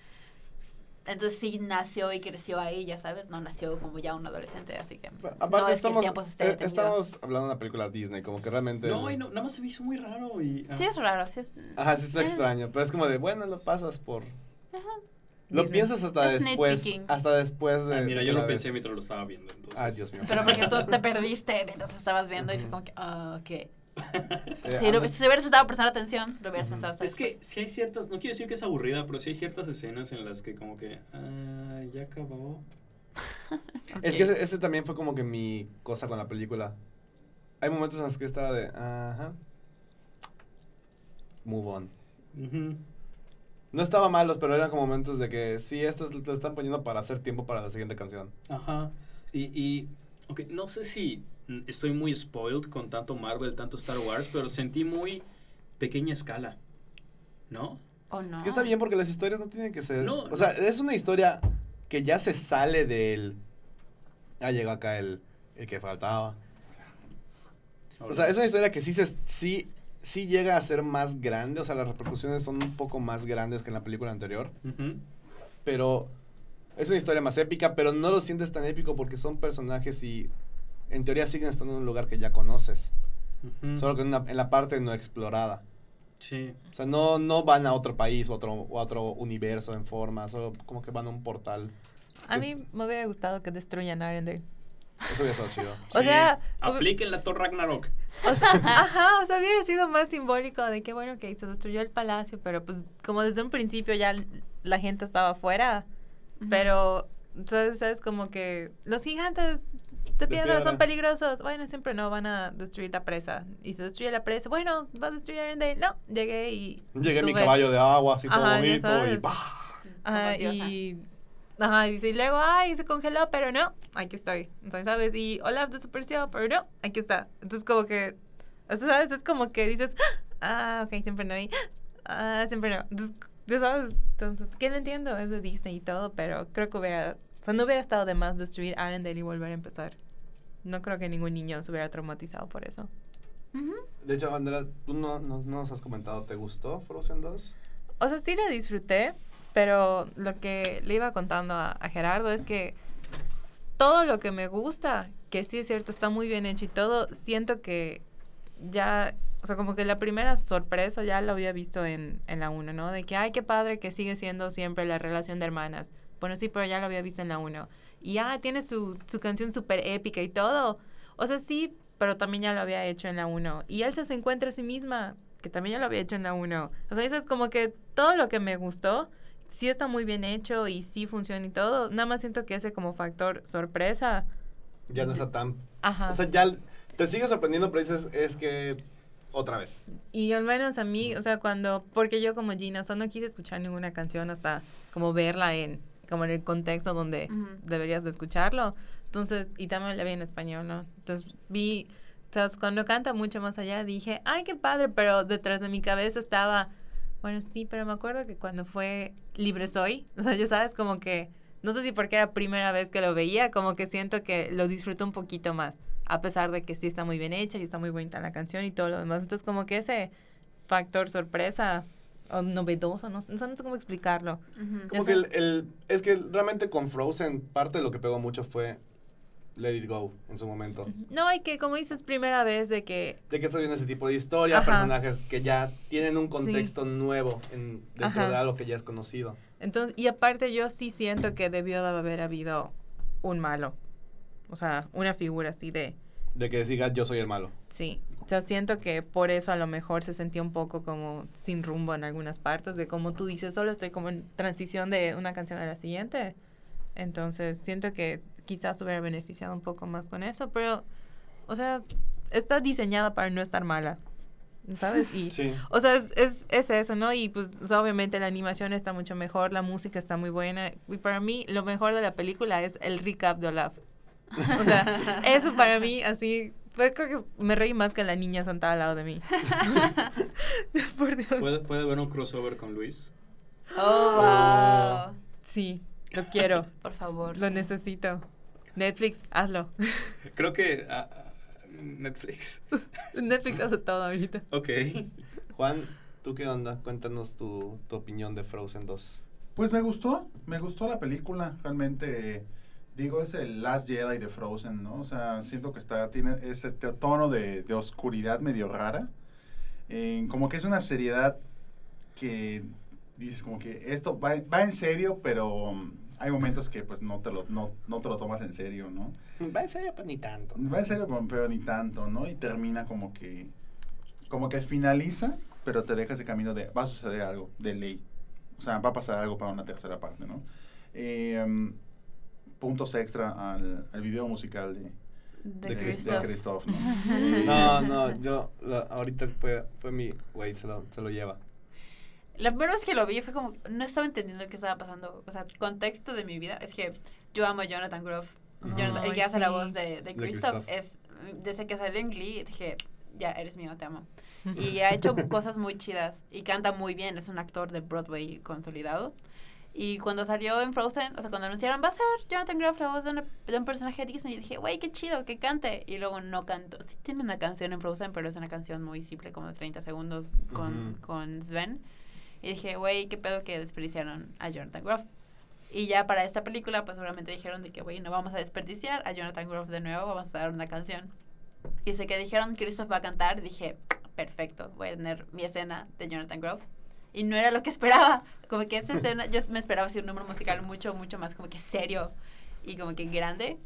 entonces sí nació y creció ahí, ya sabes, no nació como ya un adolescente, así que Aparte, no es que el estamos, tiempo se esté eh, estamos hablando de una película Disney, como que realmente. No, y no, nada más se me hizo muy raro y... ah. Sí es raro, sí es... Ajá, sí está Eh, extraño, pero es como de, bueno, lo pasas por... Lo Disney. piensas hasta Es después, hasta después de... Ah, mira, yo lo pensé mientras lo estaba viendo, entonces... Ay, Dios mío. Pero porque tú te perdiste mientras estabas viendo y fue como que, ah, ok. Si, lo- si hubieras estado prestando atención, lo hubieras Ujú. pensado. hasta Es que sí hay ciertas, no quiero decir que es aburrida, pero sí hay ciertas escenas en las que como que, ah, ya acabó. Es que ese, ese también fue como que mi cosa con la película. Hay momentos en los que estaba de, ajá. Move on. Ujú. No estaba malos, pero eran como momentos de que sí, estos lo están poniendo para hacer tiempo para la siguiente canción. Ajá. Y, y, ok, no sé si estoy muy spoiled con tanto Marvel, tanto Star Wars, pero sentí muy pequeña escala, ¿no? ¿O no? Es que está bien porque las historias no tienen que ser. No, o sea, es una historia que ya se sale del. Ah, llegó acá el, el que faltaba. O sea, es una historia que sí, se, sí, sí llega a ser más grande. O sea, las repercusiones son un poco más grandes que en la película anterior. Pero es una historia más épica, pero no lo sientes tan épico porque son personajes y en teoría siguen estando en un lugar que ya conoces. Solo que en, una- en la parte no explorada. Sí. O sea, no, no van a otro país o otro, o a otro universo en forma, solo como que van a un portal. A mí me hubiera gustado que destruyan Arendelle. Eso hubiera estado chido. O Sí. sea, Apliquen la Thor Ragnarok. O sea, ajá, o sea, hubiera sido más simbólico de que, bueno, que se destruyó el palacio, pero pues como desde un principio ya la gente estaba afuera, pero, entonces, ¿sabes? Como que los gigantes de piedra piedra. son peligrosos. Bueno, siempre no van a destruir la presa. Y se destruye la presa. Bueno, va a destruir Arendelle. No, llegué y... Llegué en mi tuve- caballo de agua, así todo Ajá, bonito, y. Ajá, y... Ajá, y dice, y luego, ay, se congeló, pero no, aquí estoy. Entonces, ¿sabes? Y Olaf desapareció, pero no, aquí está. Entonces, como que, o sea, ¿sabes? Es como que dices, ah, ok, siempre no, y, ah, siempre no. Entonces, sabes, entonces, que lo entiendo, es de Disney y todo, pero creo que hubiera, o sea, no hubiera estado de más destruir Arendelle y volver a empezar. No creo que ningún niño se hubiera traumatizado por eso. De hecho, Andrea, tú no, no, no nos has comentado, ¿te gustó Frozen 2? O sea, sí la disfruté, pero lo que le iba contando a, a Gerardo es que todo lo que me gusta, que sí es cierto, está muy bien hecho y todo, siento que ya, o sea, como que la primera sorpresa ya lo había visto en, en la 1, ¿no? De que, ay, qué padre que sigue siendo siempre la relación de hermanas. Bueno, sí, pero ya lo había visto en la 1. Y ah, tiene su, su canción súper épica y todo. O sea, sí, pero también ya lo había hecho en la 1. Y Elsa se encuentra a sí misma, que también ya lo había hecho en la 1. O sea, eso es como que todo lo que me gustó, sí está muy bien hecho y sí funciona y todo. Nada más siento que ese como factor sorpresa. Ya no está tan... Ajá. O sea, ya te sigue sorprendiendo, pero dices, es que otra vez. Y al menos a mí, o sea, cuando, porque yo como Gina, o sea, no quise escuchar ninguna canción hasta como verla en, como en el contexto donde deberías de escucharlo. Entonces, y también la vi en español, ¿no? Entonces vi, entonces cuando canta mucho más allá dije, ay, qué padre, pero detrás de mi cabeza estaba, bueno, sí, pero me acuerdo que cuando fue Libre Soy, o sea, ya sabes, como que, no sé si porque era primera vez que lo veía, como que siento que lo disfruto un poquito más, a pesar de que sí está muy bien hecha y está muy bonita la canción y todo lo demás. Entonces, como que ese factor sorpresa o novedoso, no, sé- no sé cómo explicarlo. Como Ya que el, el- Es que realmente con Frozen, parte de lo que pegó mucho fue Let It Go en su momento. No, hay que, como dices, primera vez de que De que estás viendo ese tipo de historia, Ajá. personajes que ya tienen un contexto nuevo en, dentro Ajá. de algo que ya es conocido. Entonces, y aparte yo sí siento que debió de haber habido un malo. O sea, una figura así de, De que diga yo soy el malo. sí. O sea, siento que por eso a lo mejor se sentía un poco como sin rumbo en algunas partes, de como tú dices, solo estoy como en transición de una canción a la siguiente. Entonces, siento que quizás hubiera beneficiado un poco más con eso, pero, o sea, está diseñada para no estar mala, ¿sabes? Y, Sí. o sea, es, es, es eso, ¿no? Y pues o sea, obviamente la animación está mucho mejor, la música está muy buena. Y para mí lo mejor de la película es el recap de Olaf. O sea, eso para mí así, pues creo que me reí más que la niña sentada al lado de mí. Por Dios. ¿Puede, puede haber un crossover con Luis. Oh, wow. Sí, lo quiero. Por favor. lo necesito. Netflix, hazlo. Creo que ah, ah, Netflix. Netflix hace todo ahorita. Ok. Juan, ¿tú qué onda? Cuéntanos tu, tu opinión de Frozen 2. Pues me gustó, me gustó la película, realmente, digo, es el Last Jedi de Frozen, ¿no? O sea, siento que está, tiene ese tono de, de oscuridad medio rara, Eh, como que es una seriedad que dices como que esto va, va en serio, pero hay momentos que pues no te lo, no, no te lo tomas en serio, ¿no? Va en serio, pues ni tanto. Va en serio, pero- pero ni tanto, ¿no? Y termina como que, como que finaliza, pero te deja ese camino de, va a suceder algo, de ley. O sea, va a pasar algo para una tercera parte, ¿no? Eh, um, puntos extra al, al video musical de, De de, Chris- Christoph. de Christoph, ¿no? Eh, No, no, yo la- ahorita fue, fue mi, güey, se lo, se lo lleva. La primera vez que lo vi fue como, no estaba entendiendo qué estaba pasando. O sea, contexto de mi vida es que yo amo a Jonathan Groff. Jonathan- el que hace la voz de, de De Christoph. Christoph. Es, desde que salió en Glee dije, ya, eres mío, te amo. Y ha hecho cosas muy chidas y canta muy bien. Es un actor de Broadway consolidado. Y cuando salió en Frozen, o sea, cuando anunciaron, va a ser Jonathan Groff la voz de, una- de un personaje de Disney, y dije, güey, qué chido, que cante. Y luego no cantó. Sí tiene una canción en Frozen, pero es una canción muy simple, como de 30 segundos con, Ujú. con Sven. Y dije, güey, qué pedo que desperdiciaron a Jonathan Groff. Y ya para esta película, pues seguramente dijeron de que, güey, no vamos a desperdiciar a Jonathan Groff de nuevo, vamos a dar una canción. Y sé que dijeron, Christoph va a cantar, dije, perfecto, voy a tener mi escena de Jonathan Groff. Y no era lo que esperaba. Como que esa escena, yo me esperaba así un número musical mucho, mucho más como que serio y como que grande.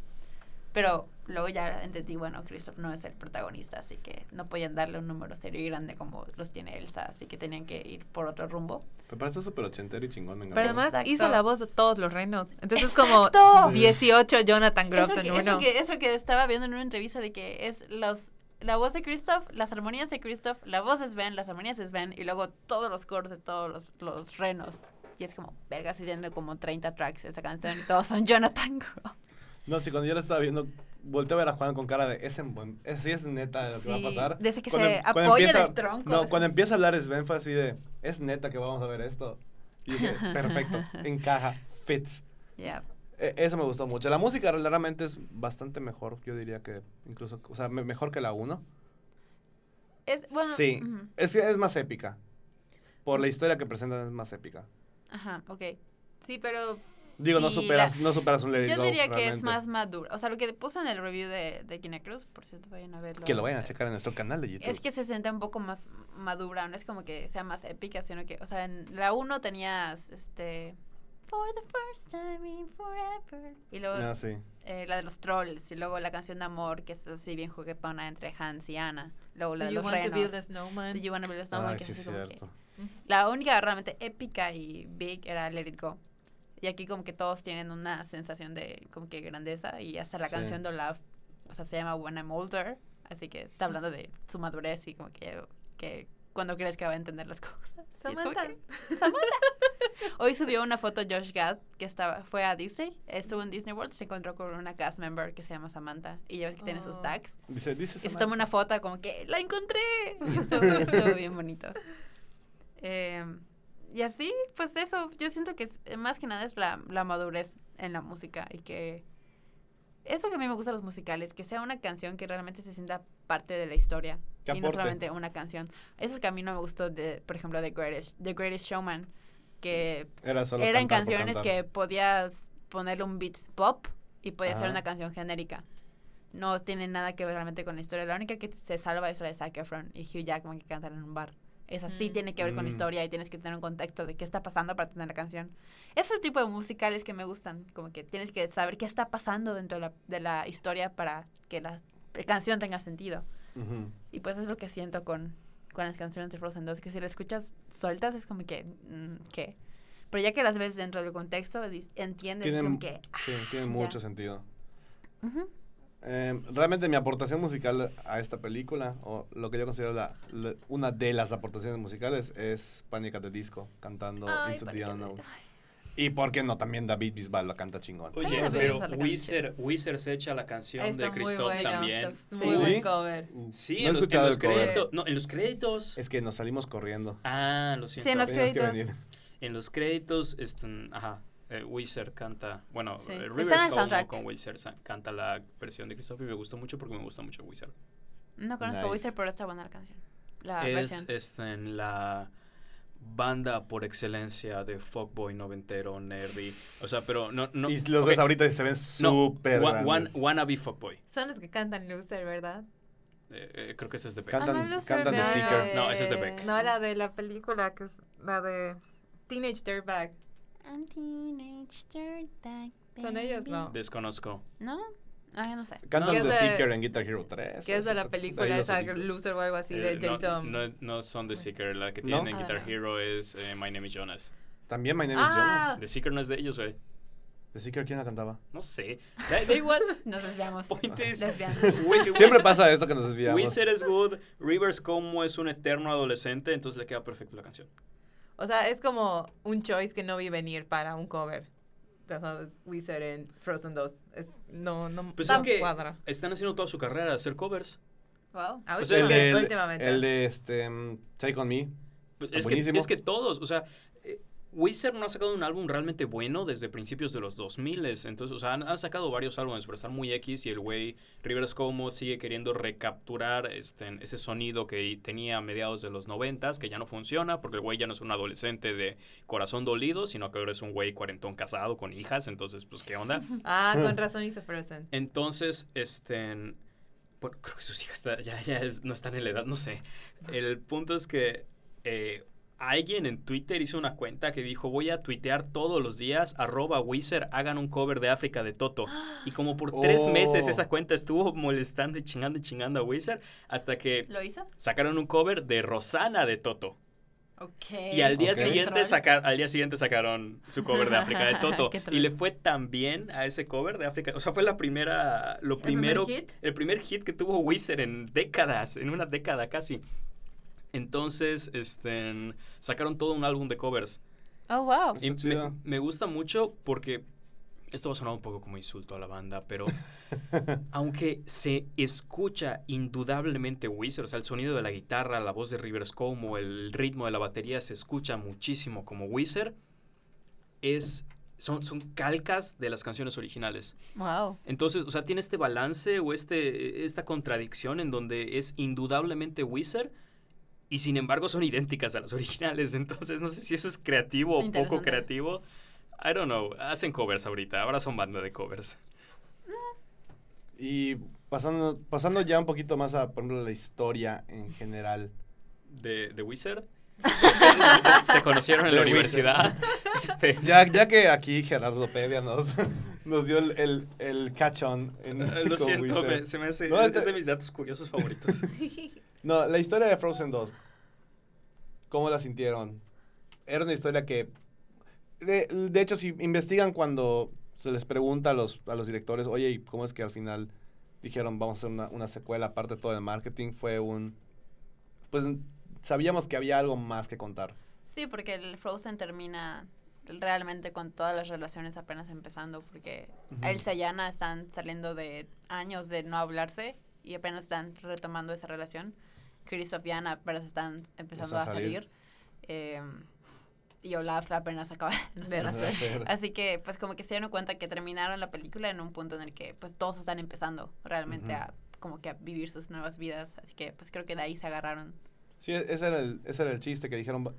Pero luego ya entendí, bueno, Christoph no es el protagonista, así que no podían darle un número serio y grande como los tiene Elsa, así que tenían que ir por otro rumbo. Me parece súper ochentero y chingón, me Pero además Exacto. hizo la voz de todos los reinos. Entonces es como ¡Exacto! 18 Jonathan Groffs Eso en uno. eso, que, eso que estaba viendo en una entrevista de que es los la voz de Christoph, las armonías de Christoph, la voz de Sven, las armonías de Sven y luego todos los coros de todos los, los renos. Y es como, verga, si tiene como 30 tracks esa canción y todos son Jonathan Groff. No, sí, cuando yo la estaba viendo, volteé a ver a Juan con cara de, es en buen, es, sí es neta lo que va a pasar. desde que Cuando- se cuando apoya empieza- del tronco. No, cuando empieza a hablar Sven fue así de, es neta que vamos a ver esto. Y dije, perfecto, encaja, fits. Ya. E- Eso me gustó mucho. La música realmente es bastante mejor, yo diría que incluso, o sea, me- mejor que la 1. Es, bueno, sí, es, que es más épica. Por la historia que presentan es más épica. Ajá, ok. Sí, pero Digo, no superas, la- no superas un Let It Yo Go, diría que es más maduro. O sea, lo que puse en el review de, de Kina Cruz, por cierto, vayan a verlo. Que lo vayan a checar en nuestro canal de YouTube. Es que se siente un poco más madura, no es como que sea más épica, sino que, o sea, en la 1 tenías, este, For the first time in forever. Y luego Ah, sí. eh, la de los trolls, y luego la canción de amor, que es así bien juguetona entre Hans y Anna. Luego la Do de you los want to build a renos. snowman? Do you wanna build a snowman? Ay, que sí, es como que- cierto. la única realmente épica y big era Let It Go. Y aquí como que todos tienen una sensación de como que grandeza y hasta la Sí. canción de Love, o sea, se llama When I'm Older, así que está hablando de su madurez y como que, que cuando crees que va a entender las cosas. Samantha. que, Samantha. Hoy subió una foto Josh Gad que estaba fue a Disney, estuvo en Disney World, se encontró con una cast member que se llama Samantha y ya ves que tiene sus Oh. tags. Dice, dice Y se toma una foto como que ¡la encontré! Y estuvo, estuvo bien bonito. Eh, y así, pues eso, yo siento que es- más que nada es la, la madurez en la música y que es lo que a mí me gusta los musicales, que sea una canción que realmente se sienta parte de la historia Que y no solamente una canción. Eso es lo que a mí no me gustó de, por ejemplo, de Greatest, The Greatest Showman, que Era solo eran canciones que podías ponerle un beat pop y podía ser Ajá. una canción genérica. No tiene nada que ver realmente con la historia. La única que se salva es la de Zac Efron y Hugh Jackman que cantan en un bar. Esa sí Mm. tiene que ver con Mm. historia y tienes que tener un contexto de qué está pasando para tener la canción. Ese tipo de musicales que me gustan, como que tienes que saber qué está pasando dentro de la, de la historia para que la, la canción tenga sentido. Y pues es lo que siento con, con las canciones de Frozen 2, que si las escuchas sueltas es como que, mm, ¿qué? Pero ya que las ves dentro del contexto, entiendes Tienen, como que... ah, sí, tiene ya. mucho sentido. ujú. Eh, realmente mi aportación musical a esta película, o lo que yo considero la, la- una de las aportaciones musicales, es Panic at the Disco, cantando Ay, Into the! Unknown. Y por qué no, también David Bisbal lo canta chingón. Oye, pero la Wizard, Wizard se echa la canción Está de Christoph también. Sí. Muy ¿Sí? buen cover. Sí, No he en, los, en escuchado los el cover. créditos. No, en los créditos. Es que nos salimos corriendo. Ah, lo siento. Sí, en los créditos. En los créditos, este, ajá, eh, Wizard canta, bueno, Sí. eh, Está en Rivers el Cuomo soundtrack. con Wizard canta la versión de Christopher y me gustó mucho porque me gusta mucho Wizard. No conozco Nice. Wizard, pero está buena la canción. La es este, en la banda por excelencia de fuckboy noventero, nerdy. O sea, pero no... no y los ok, ves ahorita y se ven no, súper wan- grandes. wannabe fuckboy. Son los que cantan Loser, ¿verdad? Eh, eh, creo que ese es de Beck. Cantan- Ah, no, cantan The de- Seeker. No, ese es de Beck. No, la de la película, que es la de Teenage Dirtbag. I'm teenage dirtbag, Son ellos, baby. ¿no? Desconozco. ¿No? Ah, no sé. Cantan es The de- Seeker en Guitar Hero 3. Que es de la película esa. Loser o algo así, Eh, de no- Jason. No, no son The Seeker. La que ¿No? tienen en Ah, Guitar no. Hero es eh, My Name is Jonas. También My Name is Ah. Jonas. The Seeker no es de ellos, güey. The Seeker, ¿quién la cantaba? No sé. Da, da igual. Nos desviamos. Point is. Wi- Siempre Wizard- pasa esto que nos desviamos. Wizard es good. Rivers como es un eterno adolescente, entonces le queda perfecto la canción. O sea, es como un choice que no vi venir para un cover. Ya sabes, Wizard en Frozen 2. Es, no, no, Pues es que cuadra. están haciendo toda su carrera hacer covers. Wow. Ah, o sea, el, es que de, el- últimamente. el de este, mm, Take On Me. Pues es, que, buenísimo. es que todos, o sea, Wizard no ha sacado un álbum realmente bueno desde principios de los 2000 entonces, o sea, han, han sacado varios álbumes, pero están muy X y el güey Rivers Como sigue queriendo recapturar este, ese sonido que tenía a mediados de los 90 que ya no funciona porque el güey ya no es un adolescente de corazón dolido, sino que ahora es un güey cuarentón casado con hijas, entonces, pues, ¿qué onda? Ah, con razón hizo Frozen. Entonces, este. Bueno, creo que sus hijas está- ya, ya es- no están en la edad, no sé. El punto es que eh, alguien en Twitter hizo una cuenta que dijo: Voy a tuitear todos los días, arroba Wizard, hagan un cover de África de Toto. Y como por tres Oh. meses esa cuenta estuvo molestando y chingando y chingando a Wizard hasta que ¿Lo hizo? sacaron un cover de Rosana de Toto. Y al día siguiente al día siguiente sacaron su cover de África de Toto y le fue tan bien a ese cover de África, o sea, fue la primera lo ¿El primero primer hit? el primer hit que tuvo Wizard en décadas, en una década casi. Entonces, este sacaron todo un álbum de covers. Oh, wow. Y me gusta mucho porque esto va a sonar un poco como insulto a la banda, pero aunque se escucha indudablemente Wizard, o sea, el sonido de la guitarra, la voz de Rivers Como, el ritmo de la batería se escucha muchísimo como Wizard, es, son, son calcas de las canciones originales. Wow. Entonces, o sea, tiene este balance o este, esta contradicción en donde es indudablemente Wizard y sin embargo son idénticas a las originales. Entonces, no sé si eso es creativo o poco creativo. I don't know. Hacen covers ahorita. Ahora son banda de covers. Y pasando, pasando ya un poquito más a, por ejemplo, la historia en general. De, de Wizard. Se conocieron en la Wizard. universidad. Este, Ya, ya que aquí Gerardopedia nos, nos dio el, el, el catch-on. en- lo siento, me- se me hace. No, es este- de mis datos curiosos favoritos. No, la historia de Frozen 2. ¿Cómo la sintieron? Era una historia que... De, de hecho, si investigan cuando se les pregunta a los, a los directores, oye, ¿y cómo es que al final dijeron vamos a hacer una, una secuela aparte de todo el marketing? Fue un... Pues sabíamos que había algo más que contar. Sí, porque el Frozen termina realmente con todas las relaciones apenas empezando, porque Ujú. Elsa y Anna están saliendo de años de no hablarse y apenas están retomando esa relación. Christoph y Anna apenas están empezando a a salir. salir. eh, y Olaf apenas acaba de nacer. Así que, pues, como que se dieron cuenta que terminaron la película en un punto en el que, pues, todos están empezando realmente a, como que a vivir sus nuevas vidas. Así que, pues, creo que de ahí se agarraron. Sí, e- ese era el, ese era el chiste que dijeron. "Va-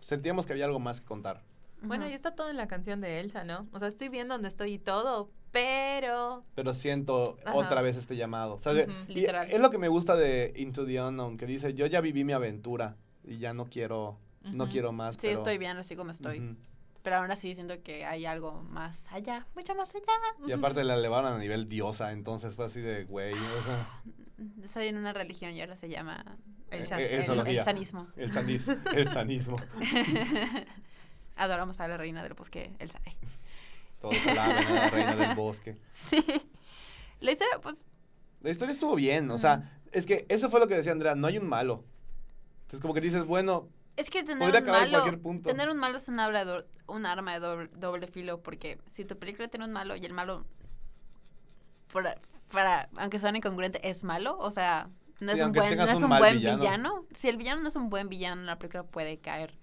Sentíamos que había algo más que contar. Bueno, Ujú. y está todo en la canción de Elsa, ¿no? O sea, estoy viendo dónde estoy y todo, pero... Pero siento Ajá. otra vez este llamado. O sea, Ujú. y Literal. es lo que me gusta de Into the Unknown, que dice, yo ya viví mi aventura y ya no quiero, no quiero más. Sí, pero- estoy bien así como estoy. Pero aún así siento que hay algo más allá, mucho más allá. Y aparte la elevaron a nivel diosa, entonces fue así de, güey, o sea, Soy en una religión y ahora se llama El eh, san- eh, el, el sanismo. El, sanis, el sanismo. Adoramos a la reina del bosque, Elsa. Todos alaban a la reina del bosque. Sí. La historia, pues, La historia estuvo bien, o sea, es que eso fue lo que decía Andrea, no hay un malo. Entonces como que dices, bueno, es que tener un malo, tener un malo es un, do- un arma de doble, doble filo, porque si tu película tiene un malo y el malo, para, para aunque suene incongruente, es malo, o sea, no Sí, es un buen, no es un buen villano. villano. Si el villano no es un buen villano, la película puede caer.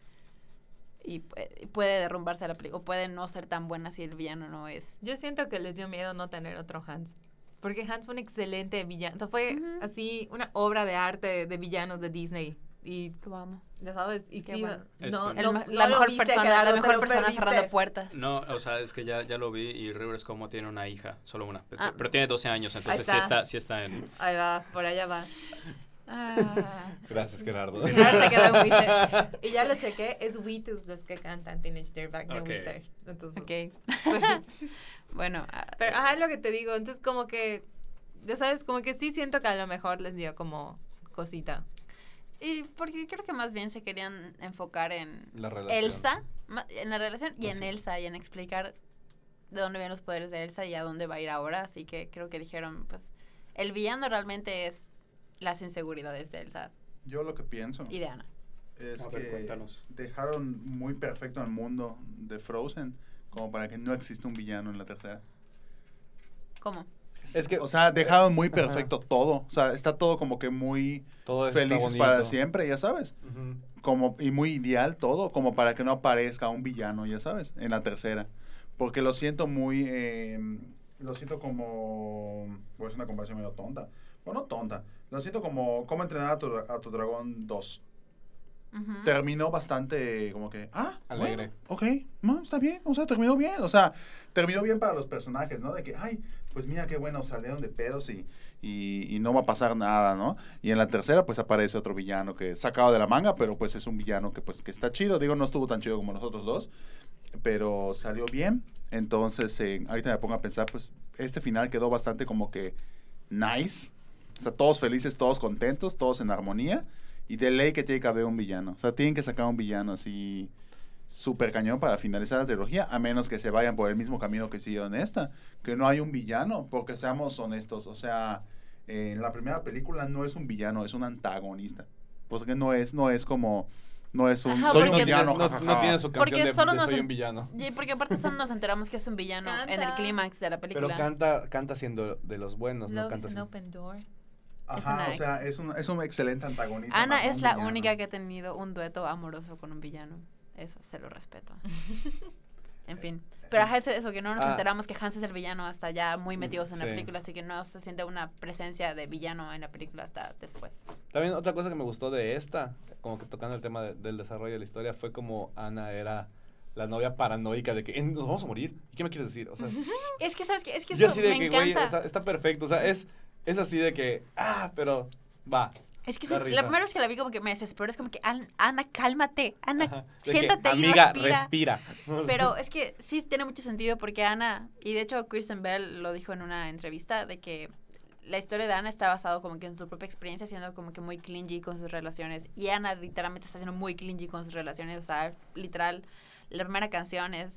Y pu- puede derrumbarse la película, o puede no ser tan buena si el villano no es. Yo siento que les dio miedo no tener otro Hans. Porque Hans fue un excelente villano. O sea, fue Ujú. así una obra de arte de villanos de Disney. Y, Lo amo. ya sabes, y Qué sí, bueno. no, Este- no- no la lo mejor viste, persona, la mejor lo persona perdiste. cerrando puertas. No, o sea, es que ya, ya lo vi y Rivers como tiene una hija, solo una, Ah. pero tiene 12 años, entonces sí está. está, sí está en... Ahí va, por allá va. Ah. Gracias, Gerardo. Gerardo se quedó en Wizard. Y ya lo chequé, es Witus los que cantan Teenage Dirtbag, no Ok. Wizard. Entonces, Ok. pues. Bueno, ah, Pero ajá, es lo que te digo. Entonces, como que, ya sabes, como que sí siento que a lo mejor les dio como cosita. y porque creo que más bien se querían enfocar en La relación. Elsa, en la relación y Pues en. Elsa y en explicar de dónde vienen los poderes de Elsa y a dónde va a ir ahora. Así que creo que dijeron, pues, el villano realmente es las inseguridades de Elsa Yo lo que pienso y de Anna. es A ver, que cuéntanos. dejaron muy perfecto el mundo de Frozen como para que no exista un villano en la tercera. ¿Cómo? Es que- o sea, dejaron muy Ajá. perfecto todo. O sea, está todo como que muy Todo felices para siempre, ya sabes. Como, y muy ideal todo, como para que no aparezca un villano, ya sabes, en la tercera. Porque lo siento muy, eh, lo siento como, pues una comparación medio tonta. Bueno, no tonta. Lo siento como, como entrenar a tu, a tu dragón 2. Ujú. Terminó bastante como que, ah, Alegre. bueno, ok, no, está bien, o sea, terminó bien, o sea, terminó bien para los personajes, ¿no? De que, ay, pues mira qué bueno, salieron de pedos y, y, y no va a pasar nada, ¿no? Y en la tercera, pues aparece otro villano que sacado de la manga, pero pues es un villano que pues que está chido, digo, no estuvo tan chido como los otros dos, pero salió bien, entonces eh, ahorita me pongo a pensar, pues este final quedó bastante como que nice, o sea, todos felices, todos contentos, todos en armonía. Y de ley que tiene que haber un villano. O sea, tienen que sacar un villano así súper cañón para finalizar la trilogía, a menos que se vayan por el mismo camino que siguieron esta. Que no hay un villano, porque seamos honestos. O sea, eh, en la primera película no es un villano, es un antagonista. Pues que no es, no es como, no es un, Ajá, soy un villano, no, no tiene su Porque canción de, solo de Soy en- un villano. Y porque aparte solo nos enteramos que es un villano en el Canta. clímax de la película. Pero canta, canta siendo de los buenos, no Love canta is an open door. Es Ajá, una o sea, es un, es un excelente antagonista. Ana es la villano. única que ha tenido un dueto amoroso con un villano. Eso se lo respeto. En fin. Pero ajá, es eso, que no nos Ah. enteramos que Hans es el villano hasta ya muy metidos en la Sí. película, así que no se siente una presencia de villano en la película hasta después. También otra cosa que me gustó de esta, como que tocando el tema de- del desarrollo de la historia, fue como Ana era la novia paranoica de que "Eh, nos vamos a morir. ¿Y qué me quieres decir? O sea, Es que, ¿sabes qué? Es que yo eso así de me que, güey, encanta. está, está perfecto. O sea, es, es así de que, ah, pero va. Es que sí, la primera vez que la vi como que me desesperó, es como que, "An- Ana, cálmate, Ana, Ajá, de que, siéntate y Amiga, respira. respira. Pero es que sí tiene mucho sentido porque Ana, y de hecho Kristen Bell lo dijo en una entrevista, de que la historia de Ana está basado como que en su propia experiencia, siendo como que muy clingy con sus relaciones. Y Ana literalmente está siendo muy clingy con sus relaciones. O sea, literal, la primera canción es,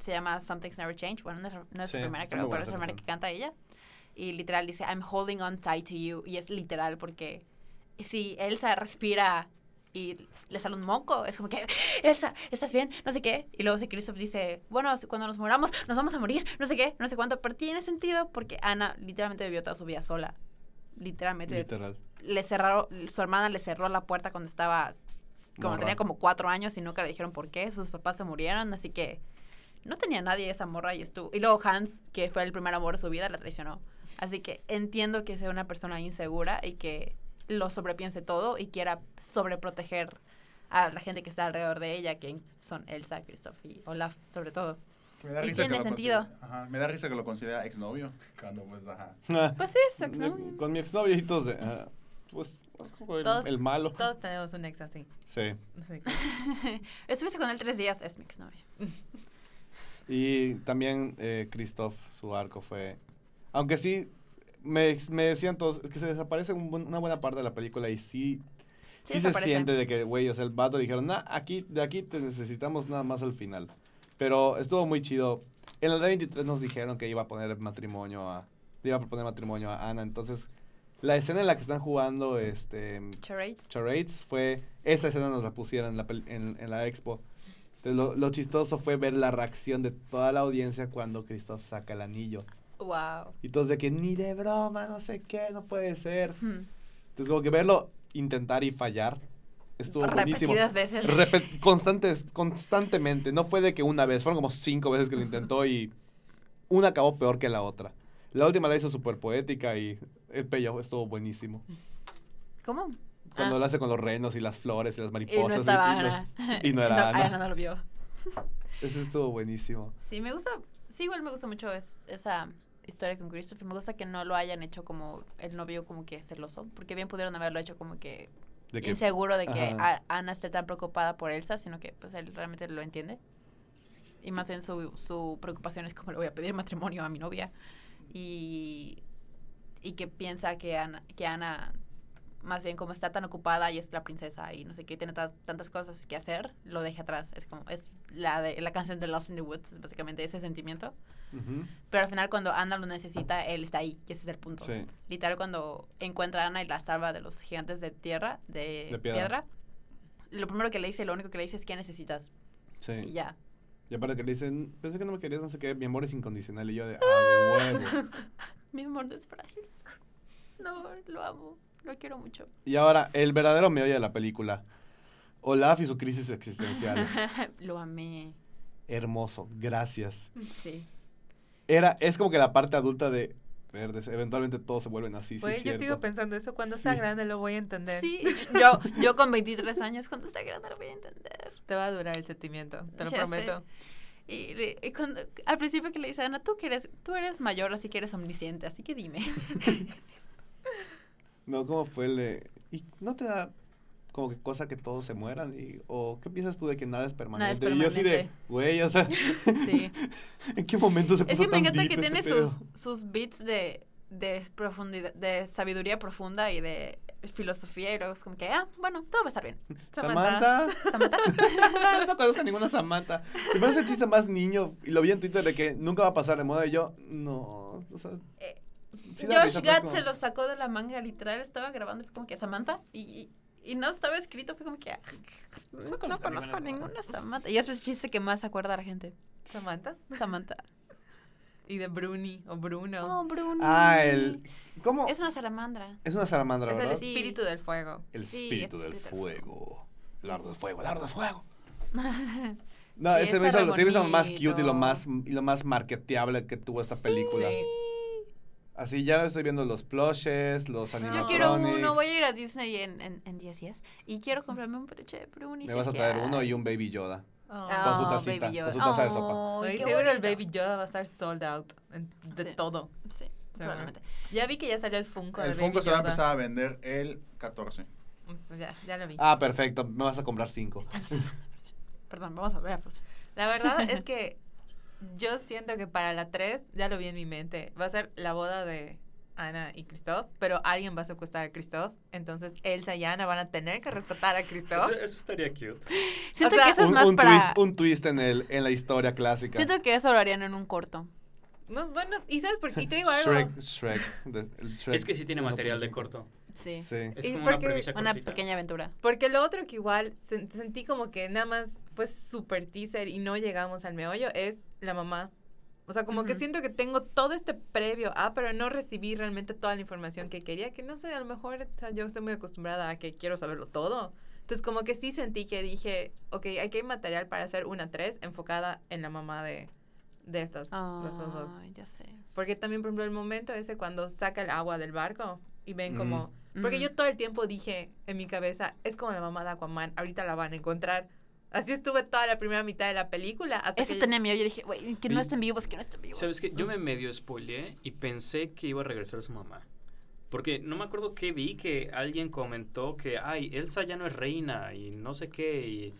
se llama Something's Never Changed. Bueno, no es, no es Sí, la primera, creo, pero es la primera que canta ella. Y literal dice, I'm holding on tight to you. Y es literal porque si Elsa respira y le sale un moco, es como que, Elsa, ¿estás bien? No sé qué. Y luego si Christoph dice, bueno, cuando nos moramos, nos vamos a morir, no sé qué, no sé cuánto. Pero tiene sentido porque Ana literalmente vivió toda su vida sola. Literalmente. Literal. Le cerraron, su hermana le cerró la puerta cuando estaba, cuando Morra. tenía como cuatro años y nunca le dijeron por qué. Sus papás se murieron, así que no tenía nadie esa morra y estuvo. Y luego Hans, que fue el primer amor de su vida, la traicionó. Así que entiendo que sea una persona insegura y que lo sobrepiense todo y quiera sobreproteger a la gente que está alrededor de ella, que son Elsa, Christoph y Olaf, sobre todo. Me da Y risa que tiene lo sentido. considera- Ajá, me da risa que lo considera exnovio. Cuando pues, ajá. Pues sí, su exnovio. Con mi exnovio y todos de, ah, pues, como el, Todos- el malo. Todos tenemos un ex así. Sí. Que- Estuviste con él tres días, es mi exnovio. Y también eh, Christoph, su arco fue... Aunque sí, me, me decían todos, es que se desaparece un una buena parte de la película y sí, sí, se siente de que, güey, o sea, el vato dijeron, nah, aquí, de aquí te necesitamos nada más al final. Pero estuvo muy chido. En el D23 nos dijeron que iba a poner matrimonio a... Iba a proponer matrimonio a Ana, entonces... La escena en la que están jugando, este... Charades. Charades fue esa escena nos la pusieron en la, en, en la expo. Entonces, lo, lo chistoso fue ver la reacción de toda la audiencia cuando Christoph saca el anillo. Wow. Y todos de que ni de broma, no sé qué, no puede ser. Hmm. Entonces como que verlo intentar y fallar estuvo buenísimo. Repetidas veces. Repet- constantes, constantemente. No fue de que una vez, fueron como cinco veces que lo intentó y una acabó peor que la otra. La última la hizo súper poética y el payoff estuvo buenísimo. ¿Cómo? Cuando Ah. lo hace con los renos y las flores y las Y mariposas. no estaba y no- Ana. y no era Ana. Ana no lo vio. Ese estuvo buenísimo. Sí, me gusta, sí, igual me gusta mucho es- esa historia con Christopher. Me gusta que no lo hayan hecho como el novio como que celoso, porque bien pudieron haberlo hecho como que, De que, inseguro de que Ana esté tan preocupada por Elsa, sino que pues él realmente lo entiende. Y más bien su, su preocupación es cómo le voy a pedir matrimonio a mi novia. Y, y que piensa que Ana, que Ana, más bien como está tan ocupada y es la princesa y no sé qué, tiene ta- tantas cosas que hacer, lo deja atrás. Es como, es la, de, la canción de Lost in the Woods, es básicamente ese sentimiento. Ujú, Pero al final cuando Ana lo necesita, él está ahí, y ese es el punto. Sí. Literal, cuando encuentra a Ana y la salva de los gigantes de tierra, de, De piedra. piedra. lo primero que le dice, lo único que le dice es ¿qué necesitas? Y Sí. ya. Y aparte que le dicen, pensé que no me querías, no sé qué, mi amor es incondicional. Y yo de, ah, huevo. Mi amor no es frágil. No, lo amo. Lo quiero mucho. Y ahora, el verdadero meollo de la película. Olaf y su crisis existencial. lo amé. Hermoso, gracias. Sí. Era, es como que la parte adulta de verdes, eventualmente todos se vuelven así, sí, Pues es yo sigo pensando eso. Cuando sea grande lo voy a entender. Sí, yo, yo con 23 años, cuando esté grande lo voy a entender. Te va a durar el sentimiento, te lo Ya sé. prometo. Y, cuando, al principio que le dice Ana, tú, que eres, tú eres mayor, así que eres omnisciente, así que dime. No, ¿cómo fue el de- ¿Y no te da como que cosa que todos se mueran? Y, ¿O qué piensas tú de que nada es permanente? y yo así de, güey, o sea, Sí. ¿en qué momento se puso Es que me encanta que este tiene pedo? sus, sus beats de, de profundidad, de sabiduría profunda y de filosofía y luego es como que, ah, bueno, todo va a estar bien. Samantha. Samantha. no conozco a ninguna Samantha. Me hace el chiste más niño. Y lo vi en Twitter de que nunca va a pasar de moda. Y yo, no. O sea, Eh, sí Josh risa, pero es Gad como- se lo sacó de la manga, literal, estaba grabando como que Samantha y, y, y no estaba escrito, fue como que ah, no conozco, ninguna a ninguna Samantha. Y ese es el chiste que más se acuerda a la gente. Samantha. Samantha. Y de Bruni o Bruno. Oh, Bruno. Ah, el. ¿Cómo? Es una salamandra. Es una salamandra, es el ¿verdad? Sí. espíritu del fuego. El Sí, espíritu el del espíritu del fuego. Lardo de fuego, lardo de fuego. Sí, No, ese me hizo, re sí me hizo lo más cute y lo más, y lo más marketeable que tuvo esta película. Así ya estoy viendo los plushes, los Yo animatronics. quiero uno, voy a ir a Disney en, en, en 10 días y quiero comprarme un peluche de Bruni. Me vas a traer uno y un Baby Yoda. Oh. Con su tacita, Baby con su Yoda. taza de sopa. Seguro el. Baby Yoda va a estar sold out de Sí. todo. Sí, probablemente. Ya vi que ya salió el Funko El de Funko Baby se va a empezar a vender el 14. Pues Ya, ya lo vi. Ah, perfecto. Me vas a comprar cinco. Perdón, vamos a ver. Pues. La verdad es que yo siento que para la 3, ya lo vi en mi mente, va a ser la boda de Ana y Christoph, pero alguien va a secuestrar a Christoph, entonces Elsa y Ana van a tener que rescatar a Christoph. Eso, eso estaría cute. Siento sea, que eso es un, más un para... twist, un twist en, el, en la historia clásica. Siento que eso lo harían en un corto. No, bueno, ¿y sabes por qué? Y te digo algo. Shrek, Shrek, de- el Shrek Es que sí tiene material de 1.5. corto. Sí. Sí. Es como una porque- premisa Una cortita. pequeña aventura. Porque lo otro que igual sen- sentí como que nada más fue súper teaser y no llegamos al meollo es la mamá. O sea, como que Ujú. siento que tengo todo este previo a, pero no recibí realmente toda la información que quería, que no sé, a lo mejor o sea, yo estoy muy acostumbrada a que quiero saberlo todo. Entonces, como que sí sentí que dije, ok, aquí hay material para hacer una 3 enfocada en la mamá de, de, estas, de estos dos. Ay, ya sé. Porque también, por ejemplo, el momento ese cuando saca el agua del barco y ven Mm. como... Porque Mm. yo todo el tiempo dije en mi cabeza, es como la mamá de Aquaman, ahorita la van a encontrar. Así estuve toda la primera mitad de la película. Hasta Eso que tenía miedo. Yo dije, güey, que no estén vivos, que no estén vivos. ¿Sabes qué? Yo me medio spoileé y pensé que iba a regresar su mamá. Porque no me acuerdo qué vi que alguien comentó que, ay, Elsa ya no es reina y no sé qué. Y,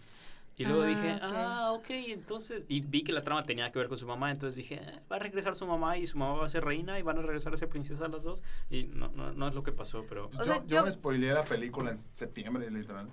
y luego Ah, dije, ah, ok, entonces. Y vi que la trama tenía que ver con su mamá, entonces dije, "Ah, va a regresar su mamá y su mamá va a ser reina y van a regresar a ser princesa las dos. Y no, no, no es lo que pasó, pero. O yo, sea, yo yo- me spoileé la película en septiembre, literal.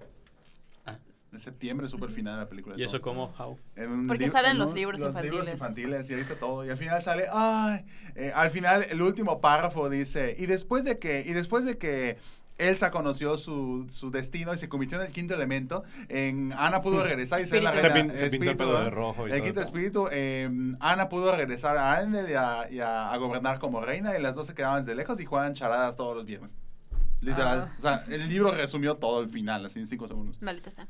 En septiembre, súper final de la película. ¿Y eso todo. cómo? How? En un Porque salen en los un- libros los libros infantiles. infantiles y ahí está todo. Y al final sale, ay, eh, al final el último párrafo dice, y después de que, y después de que Elsa conoció su, su destino y se convirtió en el quinto elemento, en Ana pudo regresar y ser la. Se, reina. pin- se pintó el espíritu, pelo de rojo y El todo. quinto espíritu, eh, Ana pudo regresar a Arendelle y, a, y a- a gobernar como reina y las dos se quedaban desde lejos y jugaban charadas todos los viernes. Literal. Ah. O sea, el libro resumió todo el final, así en cinco segundos. Maldita sea.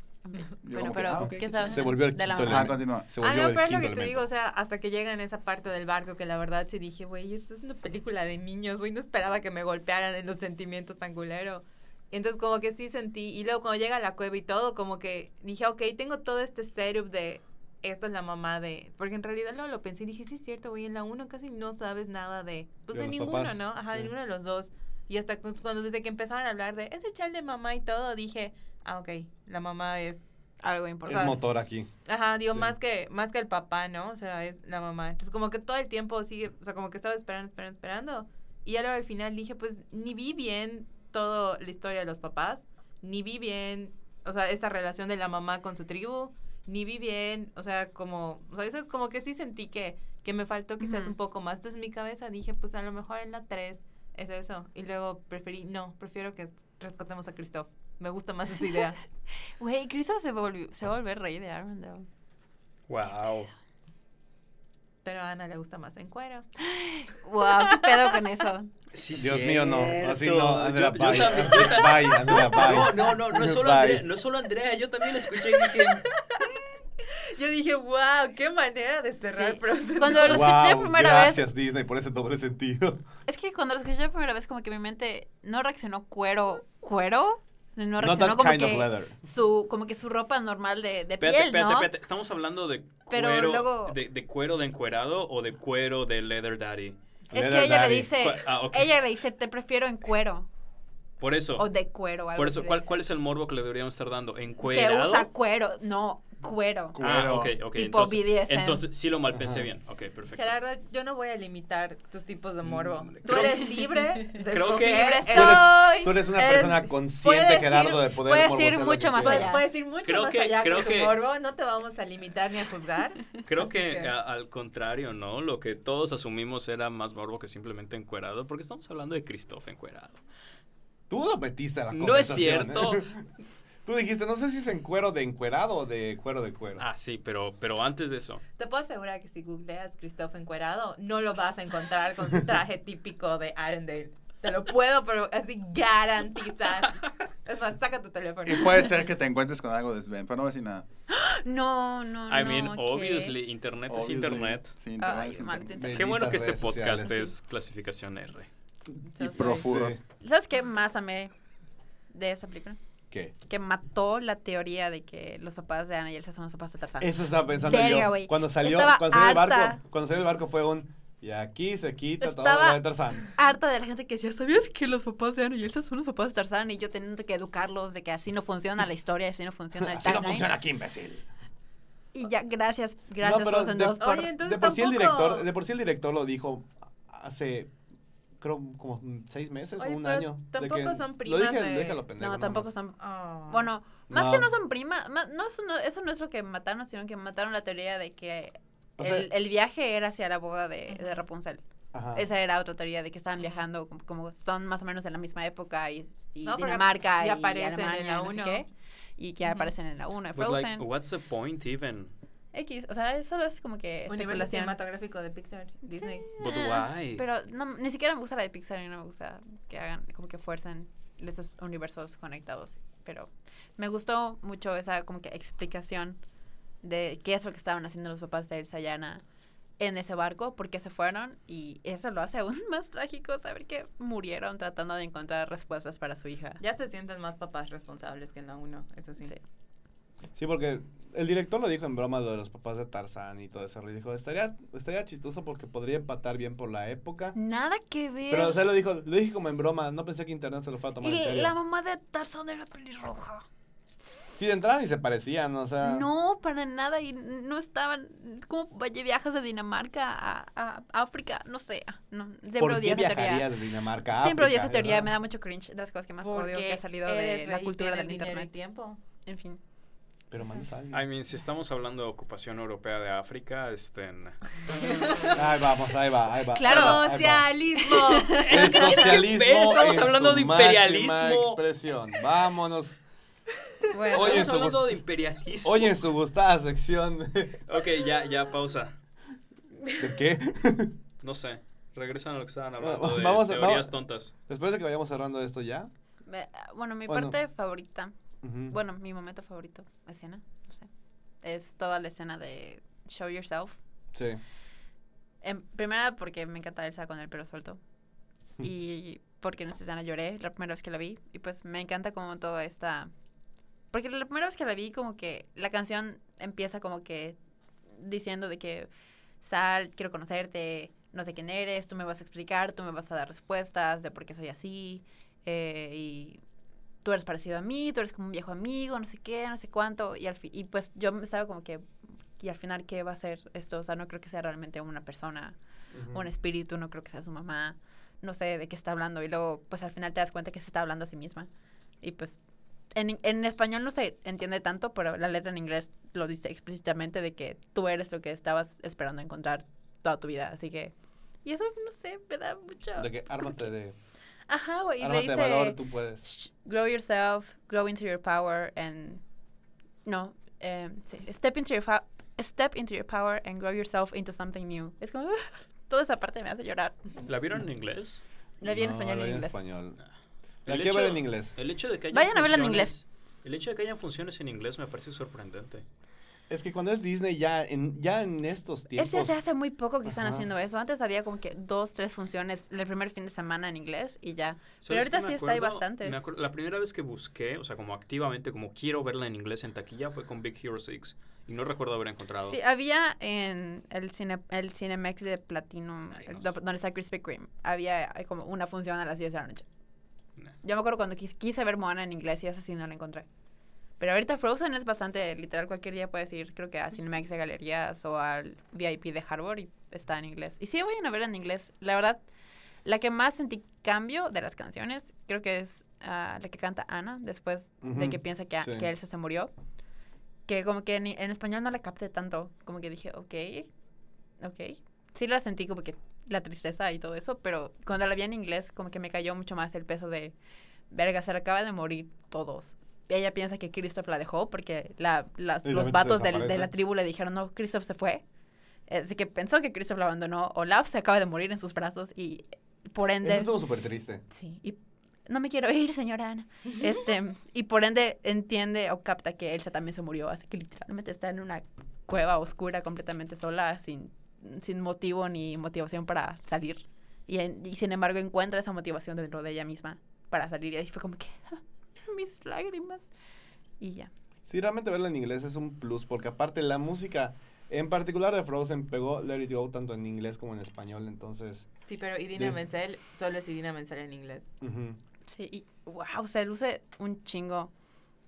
Bueno, pero, ah. ¿qué sabes Se volvió el de la quinto mamá? Ajá, continúa. Se Ah, no, el pero es lo que te digo, o sea, hasta que llega en esa parte del barco, que la verdad sí dije, güey, esto es una película de niños, güey, no esperaba que me golpearan en los sentimientos tan culero. Entonces como que sí sentí, y luego cuando llega a la cueva y todo, como que dije, ok, tengo todo este setup de, esta es la mamá de, porque en realidad luego lo pensé y dije, sí es cierto, güey, en la uno casi no sabes nada de, pues De ninguno, papás. ¿no? Ajá, de ninguno de los dos. Y hasta cu- cuando desde que empezaron a hablar de, es el chal de mamá y todo, dije, ah, ok, la mamá es Algo Es importante. motor aquí. Ajá, digo, Sí. más que más que el papá, ¿no? O sea, es la mamá. Entonces, como que todo el tiempo sigue, o sea, como que estaba esperando, esperando, esperando. Y ya luego al final dije, pues, ni vi bien toda la historia de los papás, ni vi bien, o sea, esta relación de la mamá con su tribu, ni vi bien, o sea, como, o sea, eso es como que sí sentí que, que me faltó quizás Ujú. un poco más. Entonces, en mi cabeza dije, pues, a lo mejor en la 3 es eso. Y luego preferí, no, prefiero que rescatemos a Christoph. Me gusta más esa idea. Güey, Christoph se, volvió, se va a volver rey de Arendelle. Wow. Pero a Ana le gusta más en cuero. Wow, qué pedo con eso. Sí, Dios mío, no. Así no, Andrea, Yo- yo bye. también- Bye, Andrea, bye. No, no, no, no es solo Bye. Andrea, no solo Andrea, yo también escuché y dije, Yo dije, wow, qué manera de cerrar Sí. Frozen. Cuando lo escuché Wow, primera gracias vez, Disney por ese doble sentido. es que cuando lo escuché la primera vez, como que mi mente no reaccionó cuero, cuero, no reaccionó como que su, como que su ropa normal de, de piel, espérate, ¿no? espérate, estamos hablando de Pero cuero, luego- de, de cuero de encuerado o de cuero de leather daddy. Es Leather que ella daddy. le dice, ah, ok. ella le dice, te prefiero en cuero Por eso, o de cuero. Algo por así eso, ¿cuál. ¿cuál es el morbo que le deberíamos estar dando? Que ¿Encuerado? usa cuero, no, cuero. Cu- Ah, Cuero. ok, ok. Tipo entonces, BDSM. entonces sí lo malpensé Ajá. bien. Ok, perfecto. Gerardo, yo no voy a limitar tus tipos de morbo. Mm, Tú creo- eres libre de Creo que- Tú eres, tú eres una Eres- persona consciente, ir- Gerardo, de poder puedes ir mucho que más allá. puedes ir mucho Creo más que- allá creo tu que- morbo, no te vamos a limitar ni a juzgar. Creo que, que- a- al contrario, ¿no? Lo que todos asumimos era más morbo que simplemente encuerado, porque estamos hablando de Christoph encuerado. Tú lo metiste a la No es conversación, cierto. ¿eh? Tú dijiste, no sé si es en cuero de encuerado o de cuero de cuero. Ah, sí, pero, pero antes de eso. Te puedo asegurar que si googleas Christoph encuerado, no lo vas a encontrar con su traje típico de Arendelle. Te lo puedo, pero así garantizar. Es más, saca tu teléfono. Y puede ser que te encuentres con algo de Sven, pero no voy a decir nada. No, no, I no. mean, ¿qué? obviously, internet es Obviously. internet. Sí, internet Ay, es internet. Qué bueno que este podcast sociales. es clasificación R. Y. Sí. ¿Sabes qué más amé de esa película? ¿Qué? Que mató la teoría de que los papás de Ana y Elsa son los papás de Tarzán. Eso estaba pensando Verga, yo. Cuando salió, Estaba cuando salió el barco, cuando salió el barco fue un y aquí se quita todo Estaba- lo de Tarzán. harta de la gente que decía, ¿sabías que los papás de Ana y Elsa son los papás de Tarzán? Y yo teniendo que educarlos de que así no funciona la historia, así no funciona el Así no funciona aquí, imbécil. Y ya, gracias, gracias No, pero Frozen de- 2 por... Oye, entonces de por sí el director, de por sí el director lo dijo hace creo como seis meses Oye, o un año. de tampoco que- son Lo primas dije, de- déjalo pendejo. no, tampoco más. son... Oh. Bueno, más No. que no son primas, más- no, eso no, eso no es lo que mataron, sino que mataron la teoría de que O sea- el, el viaje era hacia la boda de, de. Rapunzel. Ajá. Esa era otra teoría de que estaban viajando, como, como son más o menos en la misma época, y, y No, Dinamarca y aparecen en Alemania, la no sé uno. qué, y que aparecen en la 1 de But Frozen. like, what's the point even? X, o sea, eso es como que Universo cinematográfico de Pixar, Disney. But Eh, why? Pero no, ni siquiera me gusta la de Pixar y no me gusta que hagan, como que fuercen esos universos conectados. Pero me gustó mucho esa como que explicación de qué es lo que estaban haciendo los papás de Elsa y Anna en ese barco, por qué se fueron y eso lo hace aún más trágico saber que murieron tratando de encontrar respuestas para su hija. Ya se sienten más papás responsables que en la 1, eso sí. Sí. Sí, porque el director lo dijo en broma de los papás de Tarzán y todo eso. Y dijo, estaría, estaría chistoso porque podría empatar bien por la época. Nada que ver. Pero, o sea, lo dijo, lo dije como en broma. No pensé que internet se lo fuera a tomar en y serio. la mamá de Tarzán era pelirroja. Sí, de entrada ni se parecían, o sea. No, para nada. Y no estaban. como vaya viajes de Dinamarca a, a África? No sé. ah, No, siempre ¿Por qué viajarías de Dinamarca a Siempre África, esa teoría. verdad? Me da mucho cringe. De las cosas que más odio que ha salido de la cultura del y internet. tiempo. En fin. Pero mandas a alguien. I mean, si estamos hablando de ocupación europea de África, este... en- Ahí vamos, ahí va, ahí va. Claro. ahí va, ahí va. ¡Socialismo! El socialismo. Estamos en hablando su de imperialismo. expresión. Vámonos. Bueno, Oye, Estamos hablando de imperialismo. Hoy en su gustada sección. ¿De Ok, ya, ya, pausa. qué? No sé. Regresan a lo que estaban hablando de vamos a- teorías vamos- tontas. Después de que vayamos cerrando esto ya. Me- bueno, mi Bueno. parte favorita, Ujú. bueno, mi momento favorito, escena, no sé, es toda la escena de Show Yourself. Sí. En primera porque me encanta Elsa con el pelo suelto. Y porque en esa escena lloré la primera vez que la vi. Y pues me encanta como toda esta... Porque la primera vez que la vi como que la canción empieza como que diciendo de que sal, quiero conocerte, no sé quién eres, tú me vas a explicar, tú me vas a dar respuestas de por qué soy así. eh, y tú eres parecido a mí, tú eres como un viejo amigo, no sé qué, no sé cuánto. Y, al fi- y pues yo me estaba como que... Y al final, ¿qué va a ser esto? O sea, no creo que sea realmente una persona Ujú. un espíritu, no creo que sea su mamá, no sé de qué está hablando. Y luego, pues al final te das cuenta que se está hablando a sí misma. Y pues en, en español no se entiende tanto, pero la letra en inglés lo dice explícitamente de que tú eres lo que estabas esperando encontrar toda tu vida. Así que, y eso, no sé, me da mucho... De que ármate de, Ajá, güey. Y le dice, valor, tú puedes. "Sh- grow yourself, grow into your power, and... No, em, sí, step into your step into your power and grow yourself into something new. Es como, toda esa parte me hace llorar. ¿La vieron en inglés? La vi en No, español la y vi en inglés. español. La El quiero ver hecho- en inglés. El hecho de que haya Vayan a verla en inglés. El hecho de que hayan funciones en inglés me parece sorprendente. Es que cuando es Disney ya en, ya en estos tiempos... Ese hace, hace muy poco que están Ajá. haciendo eso. Antes había como que dos, tres funciones el primer fin de semana en inglés y ya. Pero ¿Sabes ahorita sí está ahí acuerdo- la primera vez que busqué, o sea, como activamente, como quiero verla en inglés en taquilla, fue con Big Hero 6. Y no recuerdo haber encontrado. Sí, había en el cine el Cinemex de Platinum, Ay, no sé. donde está Krispy Kreme, había eh, como una función a las 10 de la noche. Nah. Yo me acuerdo cuando quis- quise ver Moana en inglés y esa sí no la encontré. Pero ahorita Frozen es bastante literal, cualquier día puedes ir, creo que a Cinemex de Galerías o al VIP de Harbor y está en inglés. Y sí, vayan a verla en inglés. La verdad, la que más sentí cambio de las canciones, creo que es ah, la que canta Ana, después de que piensa que, sí. que Elsa se murió. Que como que en, en español no la capté tanto. Como que dije, ok, ok. Sí la sentí como que la tristeza y todo eso, pero cuando la vi en inglés como que me cayó mucho más el peso de, verga, se le acaba de morir todos. Y ella piensa que Christoph la dejó porque la, las- los vatos del- de la tribu le dijeron, no, Christoph se fue. Así que pensó que Christoph la abandonó. Olaf se acaba de morir en sus brazos y por ende... Eso estuvo súper triste. Sí, y no me quiero ir, señora Ana. Este, y por ende entiende o capta que Elsa también se murió, así que literalmente está en una cueva oscura completamente sola, sin, sin motivo ni motivación para salir. Y, en- y sin embargo encuentra esa motivación dentro de ella misma para salir. Y ahí fue como que, mis lágrimas. Y ya. Sí, realmente verla en inglés es un plus, porque aparte la música, en particular de Frozen, pegó Let It Go tanto en inglés como en español, entonces... Sí, pero Idina Des- Menzel solo es Idina Menzel en inglés. Sí, y wow, se luce un chingo,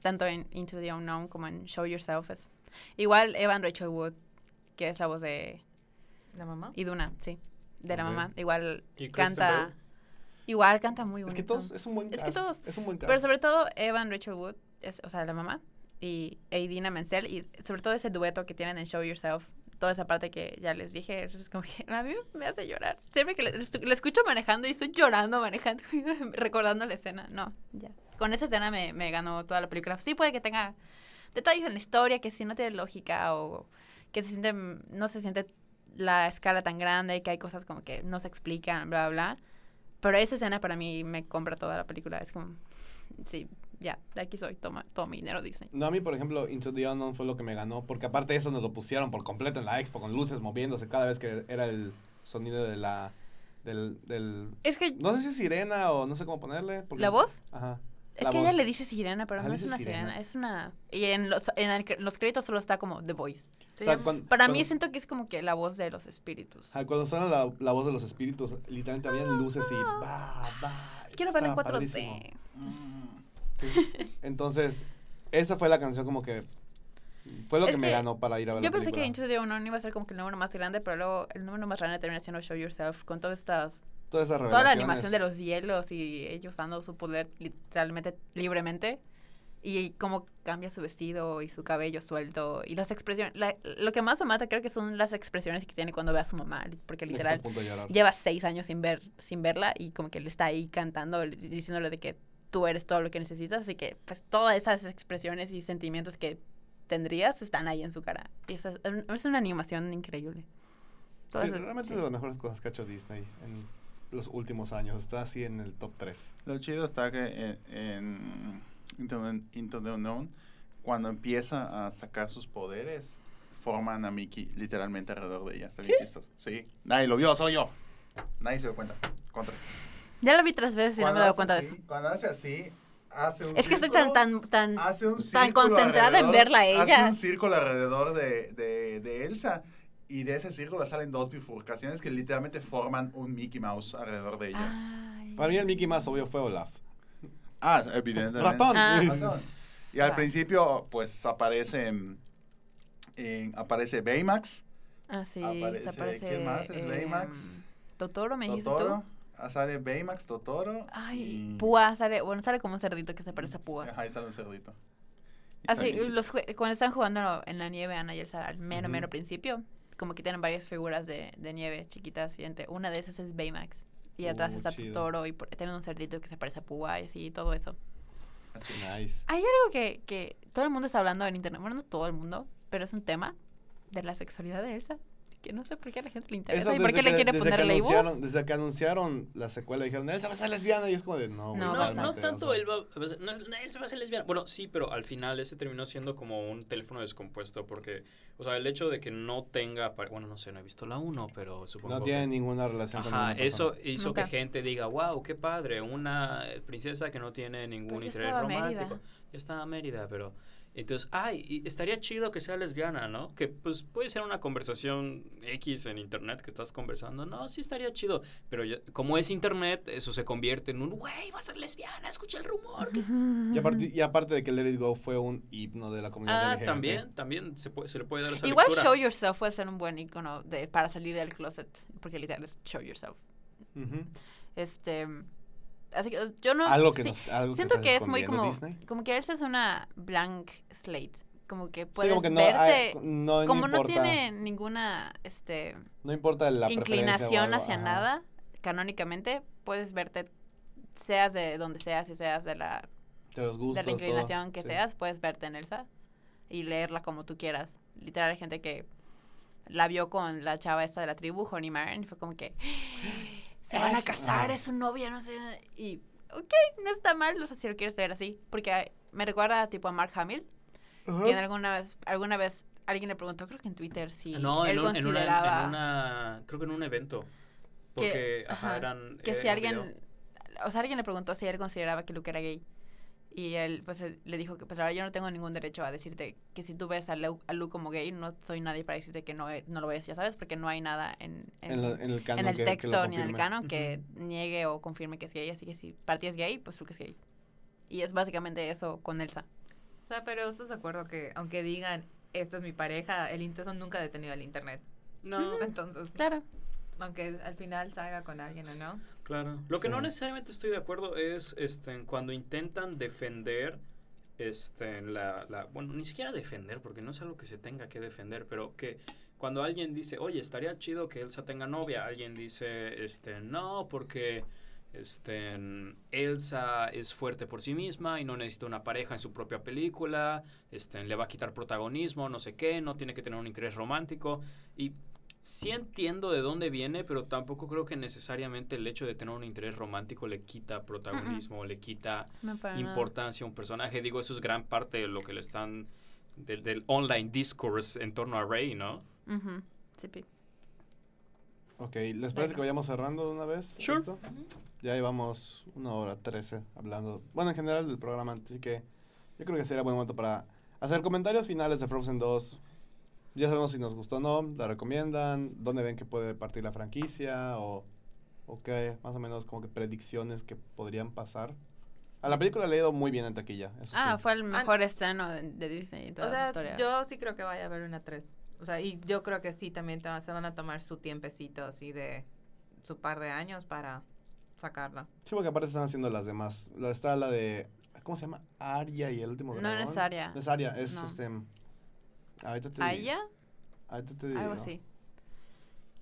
tanto en Into the Unknown como en Show Yourself. Es. Igual Evan Rachel Wood, que es la voz de ¿La mamá? Iduna, sí, de la mamá. Igual ¿Y canta, Bell? Igual canta muy Es bonito. que todos, es un buen Es que cast. todos- Es un buen cast. Pero sobre todo Evan Rachel Wood, es, o sea, la mamá, y Idina Menzel, y sobre todo ese dueto que tienen en Show Yourself, toda esa parte que ya les dije, eso es como que a mí me hace llorar. Siempre que le, le escucho manejando y estoy llorando manejando, recordando la escena. No, ya. Con esa escena me, me ganó toda la película. Sí puede que tenga detalles en la historia que sí no tiene lógica o que se siente, no se siente la escala tan grande, que hay cosas como que no se explican, bla, bla, bla. Pero esa escena para mí me compra toda la película. Es como, sí, ya, de aquí soy, toma todo mi dinero Disney. No, a mí, por ejemplo, Into the Unknown fue lo que me ganó, porque aparte de eso nos lo pusieron por completo en la expo, con luces moviéndose cada vez que era el sonido de la... Del, del Es que, no sé si es sirena o no sé cómo ponerle. porque- ¿La voz? Ajá. Es que ella voz. le dice sirena, pero Ajá, no es una sirena. sirena. es una... Y en los, en el cre- los créditos solo está como The Voice. O sea, cuan- Para mí cuando- siento que es como que la voz de los espíritus. ajá, cuando suena la, la voz de los espíritus, literalmente habían luces y va, va. Quiero verla en estaba 4D. padrísimo. Sí. Entonces, esa fue la canción como que fue lo Es que, me que ganó para ir a ver Yo la pensé que película. Into the Unknown iba a ser como que el número más grande, pero luego el número más grande termina siendo Show Yourself con todas estas Todas esas toda la animación de los hielos y ellos usando su poder literalmente libremente. Y cómo cambia su vestido y su cabello suelto y las expresiones la- lo que más me mata creo que son las expresiones que tiene cuando ve a su mamá porque literal lleva seis años sin ver sin verla y como que le está ahí cantando diciéndole de que tú eres todo lo que necesitas así que pues todas esas expresiones y sentimientos que tendrías están ahí en su cara. Y es, es una animación increíble. Todo Sí, eso- realmente sí. es de las mejores cosas que ha hecho Disney en, los últimos años. Está así en el top 3. Lo chido está que en, en Into, the- Unknown, cuando empieza a sacar sus poderes, forman a Mickey literalmente alrededor de ella. Está bien chistoso. Sí. Nadie lo vio, solo yo. Nadie se dio cuenta. Contras. Ya lo vi tres veces y no me he dado hace cuenta de así- eso. Cuando hace así, hace un Es que estoy tan, círculo, tan, tan, hace un tan círculo concentrada en verla a Hace ella. un círculo alrededor de, de, de Elsa. Y de ese círculo salen dos bifurcaciones que literalmente forman un Mickey Mouse alrededor de ella. Ay. Para mí el Mickey más obvio fue Olaf. Ah, evidentemente. Ratón. Ah. Ratón. Y al Ah. principio, pues aparece. en- en- aparece Baymax. Ah, sí, Aparece- se aparece. ¿quién más es Baymax? Totoro, me dijiste Totoro. tú. ah, Sale Baymax, Totoro. Ay, y- Púa, sale, bueno, sale como un cerdito que se parece a Púa. Ajá, ahí sale un cerdito. Así, salen los cuando están jugando en la nieve, Ana y Elsa, al mero, Ujú. mero principio, como que tienen varias figuras de, de nieve chiquitas y entre una de esas es Baymax. Y atrás Uh, está chido. Totoro y por- tienen un cerdito que se parece a Púa y así, todo eso. Así. Nice. Hay algo que, que todo el mundo está hablando en internet, bueno, no todo el mundo, pero es un tema de la sexualidad de Elsa, que no sé por qué a la gente le interesa Eso y por desde qué le que- quiere poner que labels. anunciaron, Desde que anunciaron la secuela dijeron, Elsa va a ser lesbiana y es como de no. No, No, no, tanto o sea. él va, no, es- no, él se va a hacer lesbiana. Bueno, sí, pero al final ese terminó siendo como un teléfono descompuesto porque, o sea, el hecho de que no tenga, bueno, no sé, no he visto la 1, pero supongo No que- tiene ninguna relación con Ajá, eso persona. hizo que gente diga, wow, qué padre, una princesa que no tiene ningún Pues interés romántico. Mérida. Ya estaba Mérida, pero... Entonces, ay, y estaría chido que sea lesbiana, ¿no? Que pues puede ser una conversación X en internet que estás conversando. No, sí estaría chido. Pero ya- como es internet, eso se convierte en un, güey, va a ser lesbiana, escucha el rumor. que-". Y aparte, y aparte de que Let It Go fue un himno de la comunidad Ah, LGBT. también, también se, puede, se le puede dar esa Igual lectura. Show Yourself puede ser un buen icono de, para salir del closet, porque literal es Show Yourself. Ujú. Este, así que yo no... algo que sí, nos, algo siento estás que es muy como, Disney. como que Elsa es una blank slate, como que Sí, puedes como que no, verte... hay- no, no como no importa, tiene ninguna este no importa la inclinación hacia ajá. nada, canónicamente, puedes verte, seas de donde seas y seas de la, De los gustos, de la todo, inclinación que sí. seas, puedes verte en Elsa y leerla como tú quieras. Literal, hay gente que la vio con la chava esta de la tribu, Honey Maren, y fue como que se van a casar, es su novia, no sé. Y, ok, no está mal, o sea, si lo quieres leer así, porque me recuerda tipo a Mark Hamill, Ajá. que en alguna vez, alguna vez alguien le preguntó, creo que en Twitter, si No, él en, un- en una, consideraba en una- creo que en un evento. Porque, ajá, ajá, eran... que si alguien, video. o sea, alguien le preguntó si él consideraba que Luke era gay. Y él, pues, él le dijo que, pues, ahora yo no tengo ningún derecho a decirte que si tú ves a Luke, a Luke como gay, no soy nadie para decirte que no, e- no lo ves, ya sabes, porque no hay nada en, en, En, la- en el canon en el que- que texto ni en el canon que niegue o confirme que es gay. Así que si para ti es gay, pues Luke es gay. Y es básicamente eso con Elsa. O sea, pero ¿estás de acuerdo que aunque digan, esta es mi pareja, el intenso nunca ha detenido el internet? No, Entonces, Claro. Aunque al final salga con alguien o no. Claro. Lo que no Sí. necesariamente estoy de acuerdo es este, cuando intentan defender este, la, la- Bueno, ni siquiera defender, porque no es algo que se tenga que defender, pero que cuando alguien dice, oye, estaría chido que Elsa tenga novia, alguien dice, este, no, porque este, Elsa es fuerte por sí misma y no necesita una pareja en su propia película, este, le va a quitar protagonismo, no sé qué, no tiene que tener un interés romántico. Y sí entiendo de dónde viene, pero tampoco creo que necesariamente el hecho de tener un interés romántico le quita protagonismo, le quita No para nada. importancia a un personaje. Digo, eso es gran parte de lo que le están... Del, del online discourse en torno a Rey, ¿no? Ujú. Sí, pi. Ok, ¿les parece que vayamos cerrando de una vez? Sure. esto? Ya llevamos una hora trece hablando, bueno, en general del programa, así que yo creo que sería buen momento para hacer comentarios finales de Frozen 2. Ya sabemos si nos gustó o no, la recomiendan, dónde ven que puede partir la franquicia o, o qué, más o menos como que predicciones que podrían pasar. A la película le ha ido muy bien en taquilla, eso Ah, sí. fue el mejor estreno de, de Disney y toda O su sea, historia. yo sí creo que vaya a haber una 3. O sea, y yo creo que sí también te- se van a tomar su tiempecito así de su par de años para sacarla. Sí, porque aparte están haciendo las demás. La- Está la de, ¿cómo se llama? Aria y el último No dragón. es Aria. No es Aria, es No. este... Ahorita te ¿A digo. ella? Ahorita te digo. Algo así.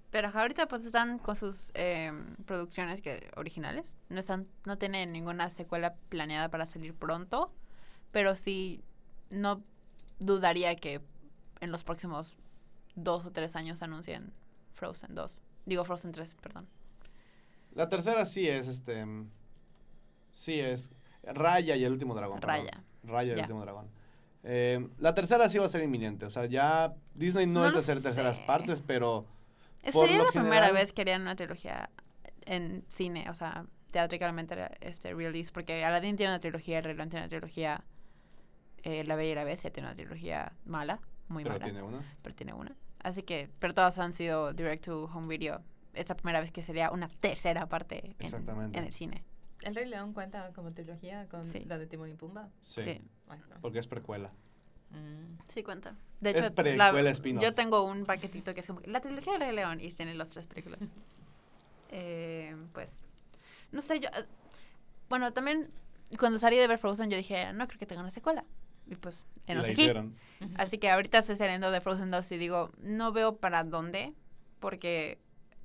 Pero ahorita pues están con sus eh, producciones que originales. No están, no tienen ninguna secuela planeada para salir pronto. Pero sí, no dudaría que en los próximos dos o tres años anuncien Frozen 2. Digo Frozen 3, perdón. La tercera sí es, este... Sí es. Raya y el último dragón. perdón. Raya. Raya y el último dragón. Eh, la tercera sí va a ser inminente. O sea, ya Disney no, No es de hacer terceras sé. partes, pero Eh, Sería la primera general- vez que harían una trilogía en cine, o sea, teatricalmente este release, porque Aladdin tiene una trilogía, El León tiene una trilogía, eh, La Bella y la Bestia tiene una trilogía mala, muy pero mala, tiene una. pero tiene una. Así que, pero todas han sido direct to home video. Es la primera vez que sería una tercera parte en, Exactamente. en el cine. ¿El Rey León cuenta como trilogía con Sí. la de Timón y Pumba? Sí, porque es precuela. Mm. Sí, cuenta. De Es hecho, precuela spin-off. yo tengo un paquetito que es como la trilogía del Rey León y tiene las tres películas. Eh, pues, no sé, yo... eh, Bueno, también cuando salí de ver Frozen yo dije, no creo que tenga una secuela. Y pues, en la aquí. hicieron. Así que ahorita estoy saliendo de Frozen 2 y digo, no veo para dónde, porque,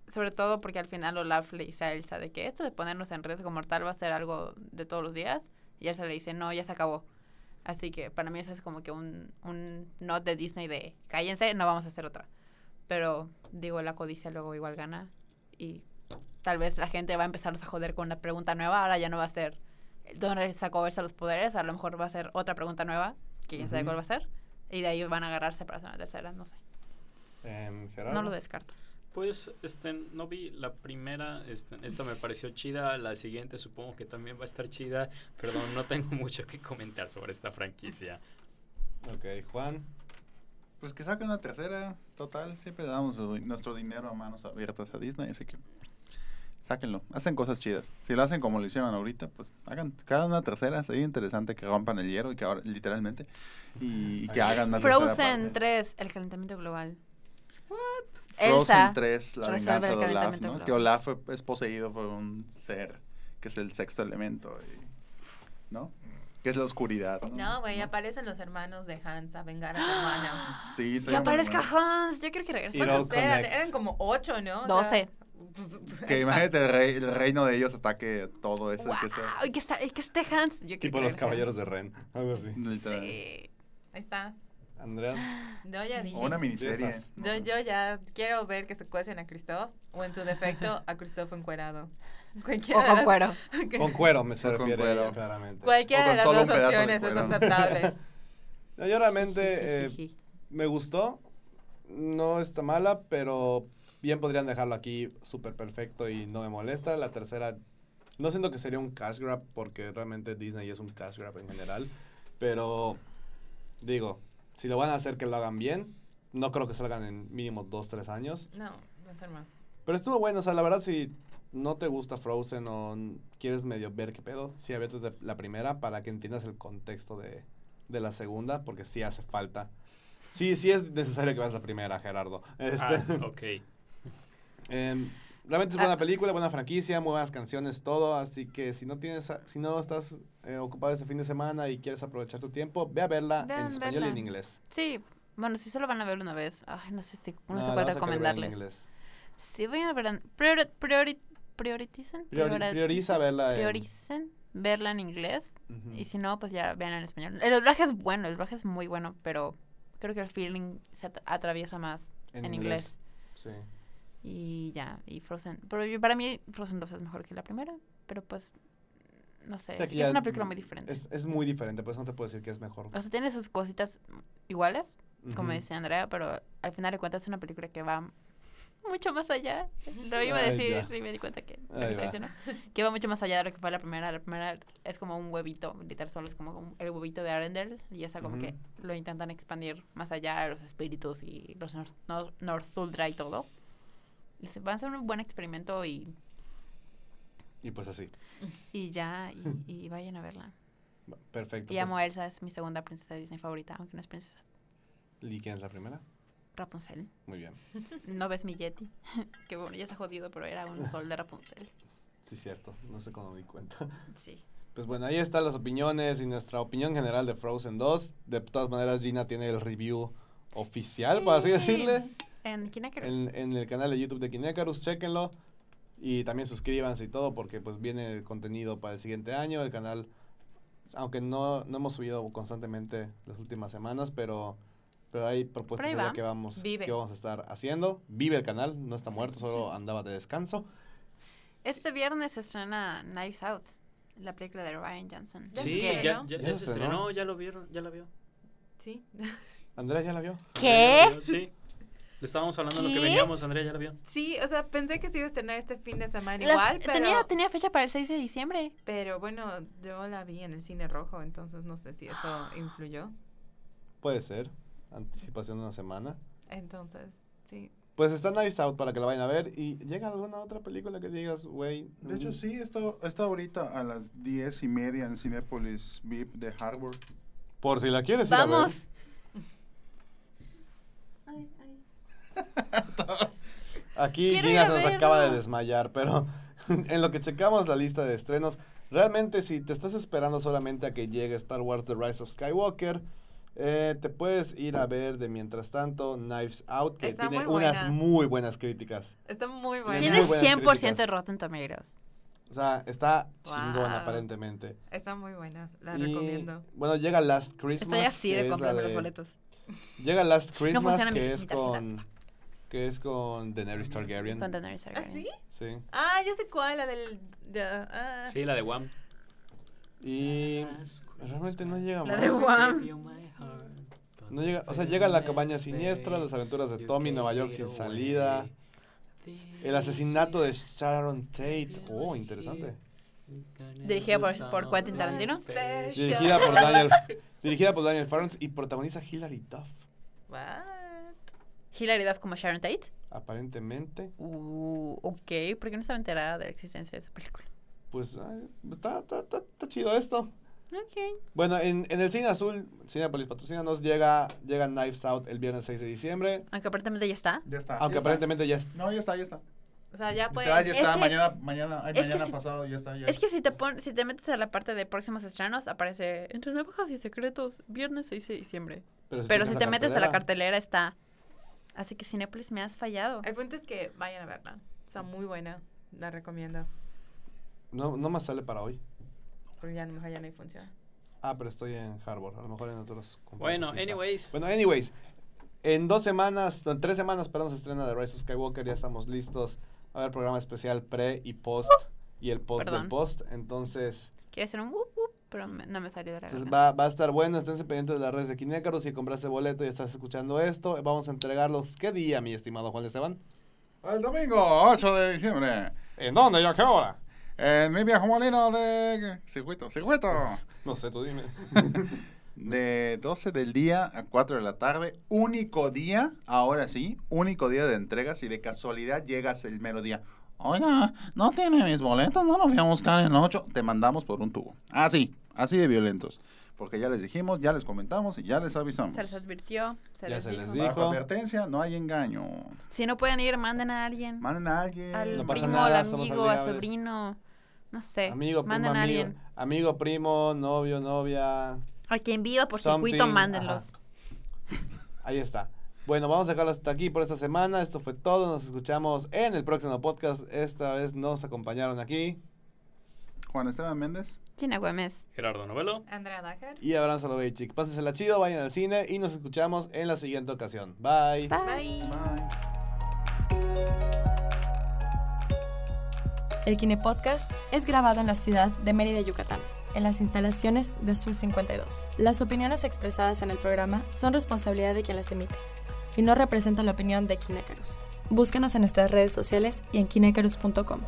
sobre todo porque al final Olaf le dice a Elsa de que esto de ponernos en riesgo mortal va a ser algo de todos los días, y Elsa le dice, no, ya se acabó. Así que para mí eso es como que un, un not de Disney de, cállense, no vamos a hacer otra. Pero, digo, la codicia luego igual gana, y tal vez la gente va a empezarnos a joder con una pregunta nueva, ahora ya no va a ser, ¿dónde sacó Elsa los poderes? A lo mejor va a ser otra pregunta nueva, que quién sabe Ujú. cuál va a ser. Y de ahí van a agarrarse para hacer una tercera, no sé. Em. No lo descarto. Pues este, no vi la primera, este, esta me pareció chida, la siguiente supongo que también va a estar chida, perdón, no tengo mucho que comentar sobre esta franquicia. Ok, Juan. Pues que saquen una tercera, total. Siempre damos nuestro dinero a manos abiertas a Disney, así que sáquenlo. Hacen cosas chidas. Si lo hacen como lo hicieron ahorita, pues hagan cada una tercera. Sería interesante que rompan el hierro y que ahora, literalmente, y, y que hagan una tercera Frozen parte. 3, el calentamiento global. Frozen Elsa 3, la venganza de Olaf, ¿no? Que Olaf fue- es poseído por un ser que es el sexto elemento, y- ¿no? Que es la oscuridad. No, No, güey, aparecen los hermanos de Hans a vengar a su hermano. Sí, Que aparezca bueno. Hans. Yo quiero que regrese. ¿Cuántos eran? Eran como ocho, ¿no? Doce. sea, Que imagínate el, rey- el reino de ellos ataque todo eso. Wow, Que sea, que, está, que esté Hans. Yo Tipo los caballeros Hans. de Ren. Algo así. Sí. Ahí está. Andrea. Yo ya dije. O una miniserie. Yo, yo ya quiero ver que se cuecen a Christoph o en su defecto a Christoph encuerado. Cualquiera O con las- cuero. Con cuero me se O refiere cuero. ella, claramente. Cualquiera de las dos opciones es aceptable. No, Yo realmente eh, me gustó. No está mala, pero bien podrían dejarlo aquí súper perfecto y no me molesta. La tercera, no siento que sería un cash grab porque realmente Disney es un cash grab en general. Pero digo, si lo van a hacer que lo hagan bien, no creo que salgan en mínimo dos, tres años. No, va a ser más. Pero estuvo bueno, o sea, la verdad si no te gusta Frozen o quieres medio ver qué pedo, sí, a veces la primera para que entiendas el contexto de, de la segunda, porque sí hace falta. Sí, sí es necesario que veas la primera, Gerardo. Este, Ah, ok. em, realmente es buena Ah. película, buena franquicia, muy buenas canciones, todo, así que si no tienes, si no estás eh, ocupado este fin de semana y quieres aprovechar tu tiempo, ve a verla en español y en verla. inglés. Sí. Bueno, si solo van a ver una vez, ay, no sé si no, No, sé cuál recomendarles. inglés. Sí, voy a ver. Priori, priori, prioriticen. Priori- priori- prioriza verla en... Prioricen verla en inglés. Y si no, pues ya vean en español. El doblaje es bueno, el doblaje es muy bueno, pero creo que el feeling se at- atraviesa más en, inglés. Sí. Y ya, y Frozen. Pero yo- para mí Frozen 2 es mejor que la primera, pero pues no sé, es, una película muy diferente. Es, es muy diferente, por eso no te puedo decir que es mejor. O sea, tiene sus cositas iguales, como dice Andrea, pero al final de cuentas es una película que va mucho más allá. Lo iba a decir y me di cuenta que, que va. diciendo, que va mucho más allá de lo que fue la primera. La primera es como un huevito, literal, solo es como el huevito de Arendelle y esa como que lo intentan expandir más allá, los espíritus y los Nor- Nor- Northuldra y todo. Se van a hacer un buen experimento y, Y pues así. y ya, y, y vayan a verla. Perfecto. Y pues, amo a Elsa, es mi segunda princesa de Disney favorita, aunque no es princesa. ¿Y quién es la primera? Rapunzel. Muy bien. No ves mi Yeti. que bueno, ya se ha jodido, pero era un sol de Rapunzel. Sí, cierto. No sé cómo me di cuenta. Sí. Pues bueno, ahí están las opiniones y nuestra opinión general de Frozen 2. De todas maneras, Gina tiene el review oficial, por así Sí. decirle, En Kinecarus. en, en el canal de YouTube de Kinecarus. Chéquenlo. Y también suscríbanse y todo, porque pues viene el contenido para el siguiente año. El canal, aunque no, no hemos subido constantemente las últimas semanas, pero, pero hay propuestas va. que vamos, Vive. que vamos a estar haciendo. Vive el canal, no está muerto, solo andaba de descanso. Este viernes se estrena Knives Out, la película de Ryan Johnson. Sí, ya, ya, Ya se estrenó. ya lo vieron, ya la vio. Sí. Andrea ya la vio. ¿Qué? Sí. Le estábamos hablando de lo que veníamos, Andrea ya la vio. Sí, o sea, pensé que se iba a estrenar este fin de semana Las- igual, pero, tenía, tenía fecha para el 6 de diciembre. pero bueno, yo la vi en el cine rojo, entonces no sé si eso influyó. Puede ser. Anticipación de una semana. Entonces, sí. Pues está Knives Out para que la vayan a ver. ¿Y llega alguna otra película que digas, güey? De hecho, mm, sí, está, está ahorita a las diez y media en Cinepolis VIP de Harvard. Por si la quieres ir a ver. Vamos. Aquí Quiero Gina se nos acaba de desmayar, pero en lo que checamos la lista de estrenos, realmente si te estás esperando solamente a que llegue Star Wars The Rise of Skywalker, eh, te puedes ir a ver de mientras tanto Knives Out, que Está tiene muy unas muy buenas críticas. Está muy buena. Tiene muy buenas 100% de. Rotten Tomatoes. O sea, está Wow. chingón aparentemente. Está muy buena, la Y, recomiendo. Bueno, llega Last Christmas. Estoy así de es la comprarme los de- boletos. Llega Last Christmas, que mi es con que es con Daenerys Targaryen. Con Daenerys ¿Ah, Targaryen. sí? Sí. Ah, ya sé cuál, la del... de- ah. Sí, la de Wham. Y realmente no llega La más. de Wham. No llega, o sea, llega la cabaña siniestra, las aventuras de Tommy, Nueva York sin salida, el asesinato de Sharon Tate. Oh, interesante. Dirigida por- por Quentin Tarantino. Dirigida por Daniel, dirigida por Daniel Farrance y protagoniza Hilary Duff. Hilary Duff como Sharon Tate. Aparentemente, Uh, ok, ¿por qué no estaba enterada de la existencia de esa película? pues ay, está, está, está, está chido esto. Ok. Bueno, en, en el cine azul, Cinepolis patrocínanos, llega, llega Knives Out el viernes 6 de diciembre. Aunque aparentemente ya está. Ya está. Aunque ya aparentemente ya es- está. No, ya está, ya está. O sea, ya puede... Ya, ya es está, que- mañana, mañana, ay, es mañana si- pasado, ya está. Ya. Es que si te pon, si te metes a la parte de próximos estrenos, aparece Entre Navajas y Secretos, viernes 6 de diciembre. Pero si te metes a la cartelera está. Así que Cinepolis me has fallado. El punto es que vayan a verla. Está muy buena. La recomiendo. No, no más sale para hoy. Porque ya a lo mejor ya no hay función. Ah, pero estoy en Harvard. A lo mejor en otros. Bueno, sí anyways. Bueno, anyways. En dos semanas, no, en tres semanas, perdón, se estrena The Rise of Skywalker. Ya estamos listos. Va a haber programa especial pre y post. Y el post Perdón. del post. Entonces, Quiere hacer un wup, pero me- no me salió de la entonces va, va a estar bueno. Esténse pendientes de las redes de Kinécaro. Si compraste boleto y estás escuchando esto, vamos a entregarlos. ¿Qué día, mi estimado Juan Esteban? El domingo 8 de diciembre. ¿En dónde y a qué hora? En mi viejo molino de circuito, circuito. No sé, tú dime. De 12 del día a 4 de la tarde. Único día, ahora sí, único día de entrega. Si de casualidad llegas el mero día. Oiga, no tiene mis boletos, no los voy a buscar en 8. Te mandamos por un tubo. Así, así de violentos. Porque ya les dijimos, ya les comentamos y ya les avisamos. Se les advirtió, se Ya les se les dijo. dijo. Bajo advertencia, no hay engaño. Si no pueden ir, manden a alguien. Manden a alguien. al No pasa primo, nada, al amigo, al sobrino. No sé. Amigo, primo, manden a amigo. alguien. Amigo, primo, novio, novia. A quien viva por Something, circuito, mándenlos. Ahí está. Bueno, vamos a dejarlo hasta aquí por esta semana. Esto fue todo. Nos escuchamos en el próximo podcast. Esta vez nos acompañaron aquí. Juan Esteban Méndez. Gina Güemes. Gerardo Novelo. Andrea Dacker. Y Abraham Soloveitchik. Pásensela chido, vayan al cine y nos escuchamos en la siguiente ocasión. Bye. Bye. Bye. Bye. El Kine Podcast es grabado en la ciudad de Mérida, Yucatán, en las instalaciones de Sur 52. Las opiniones expresadas en el programa son responsabilidad de quien las emite y no representan la opinión de Kinecarus. Búscanos en nuestras redes sociales y en kinecarus.com.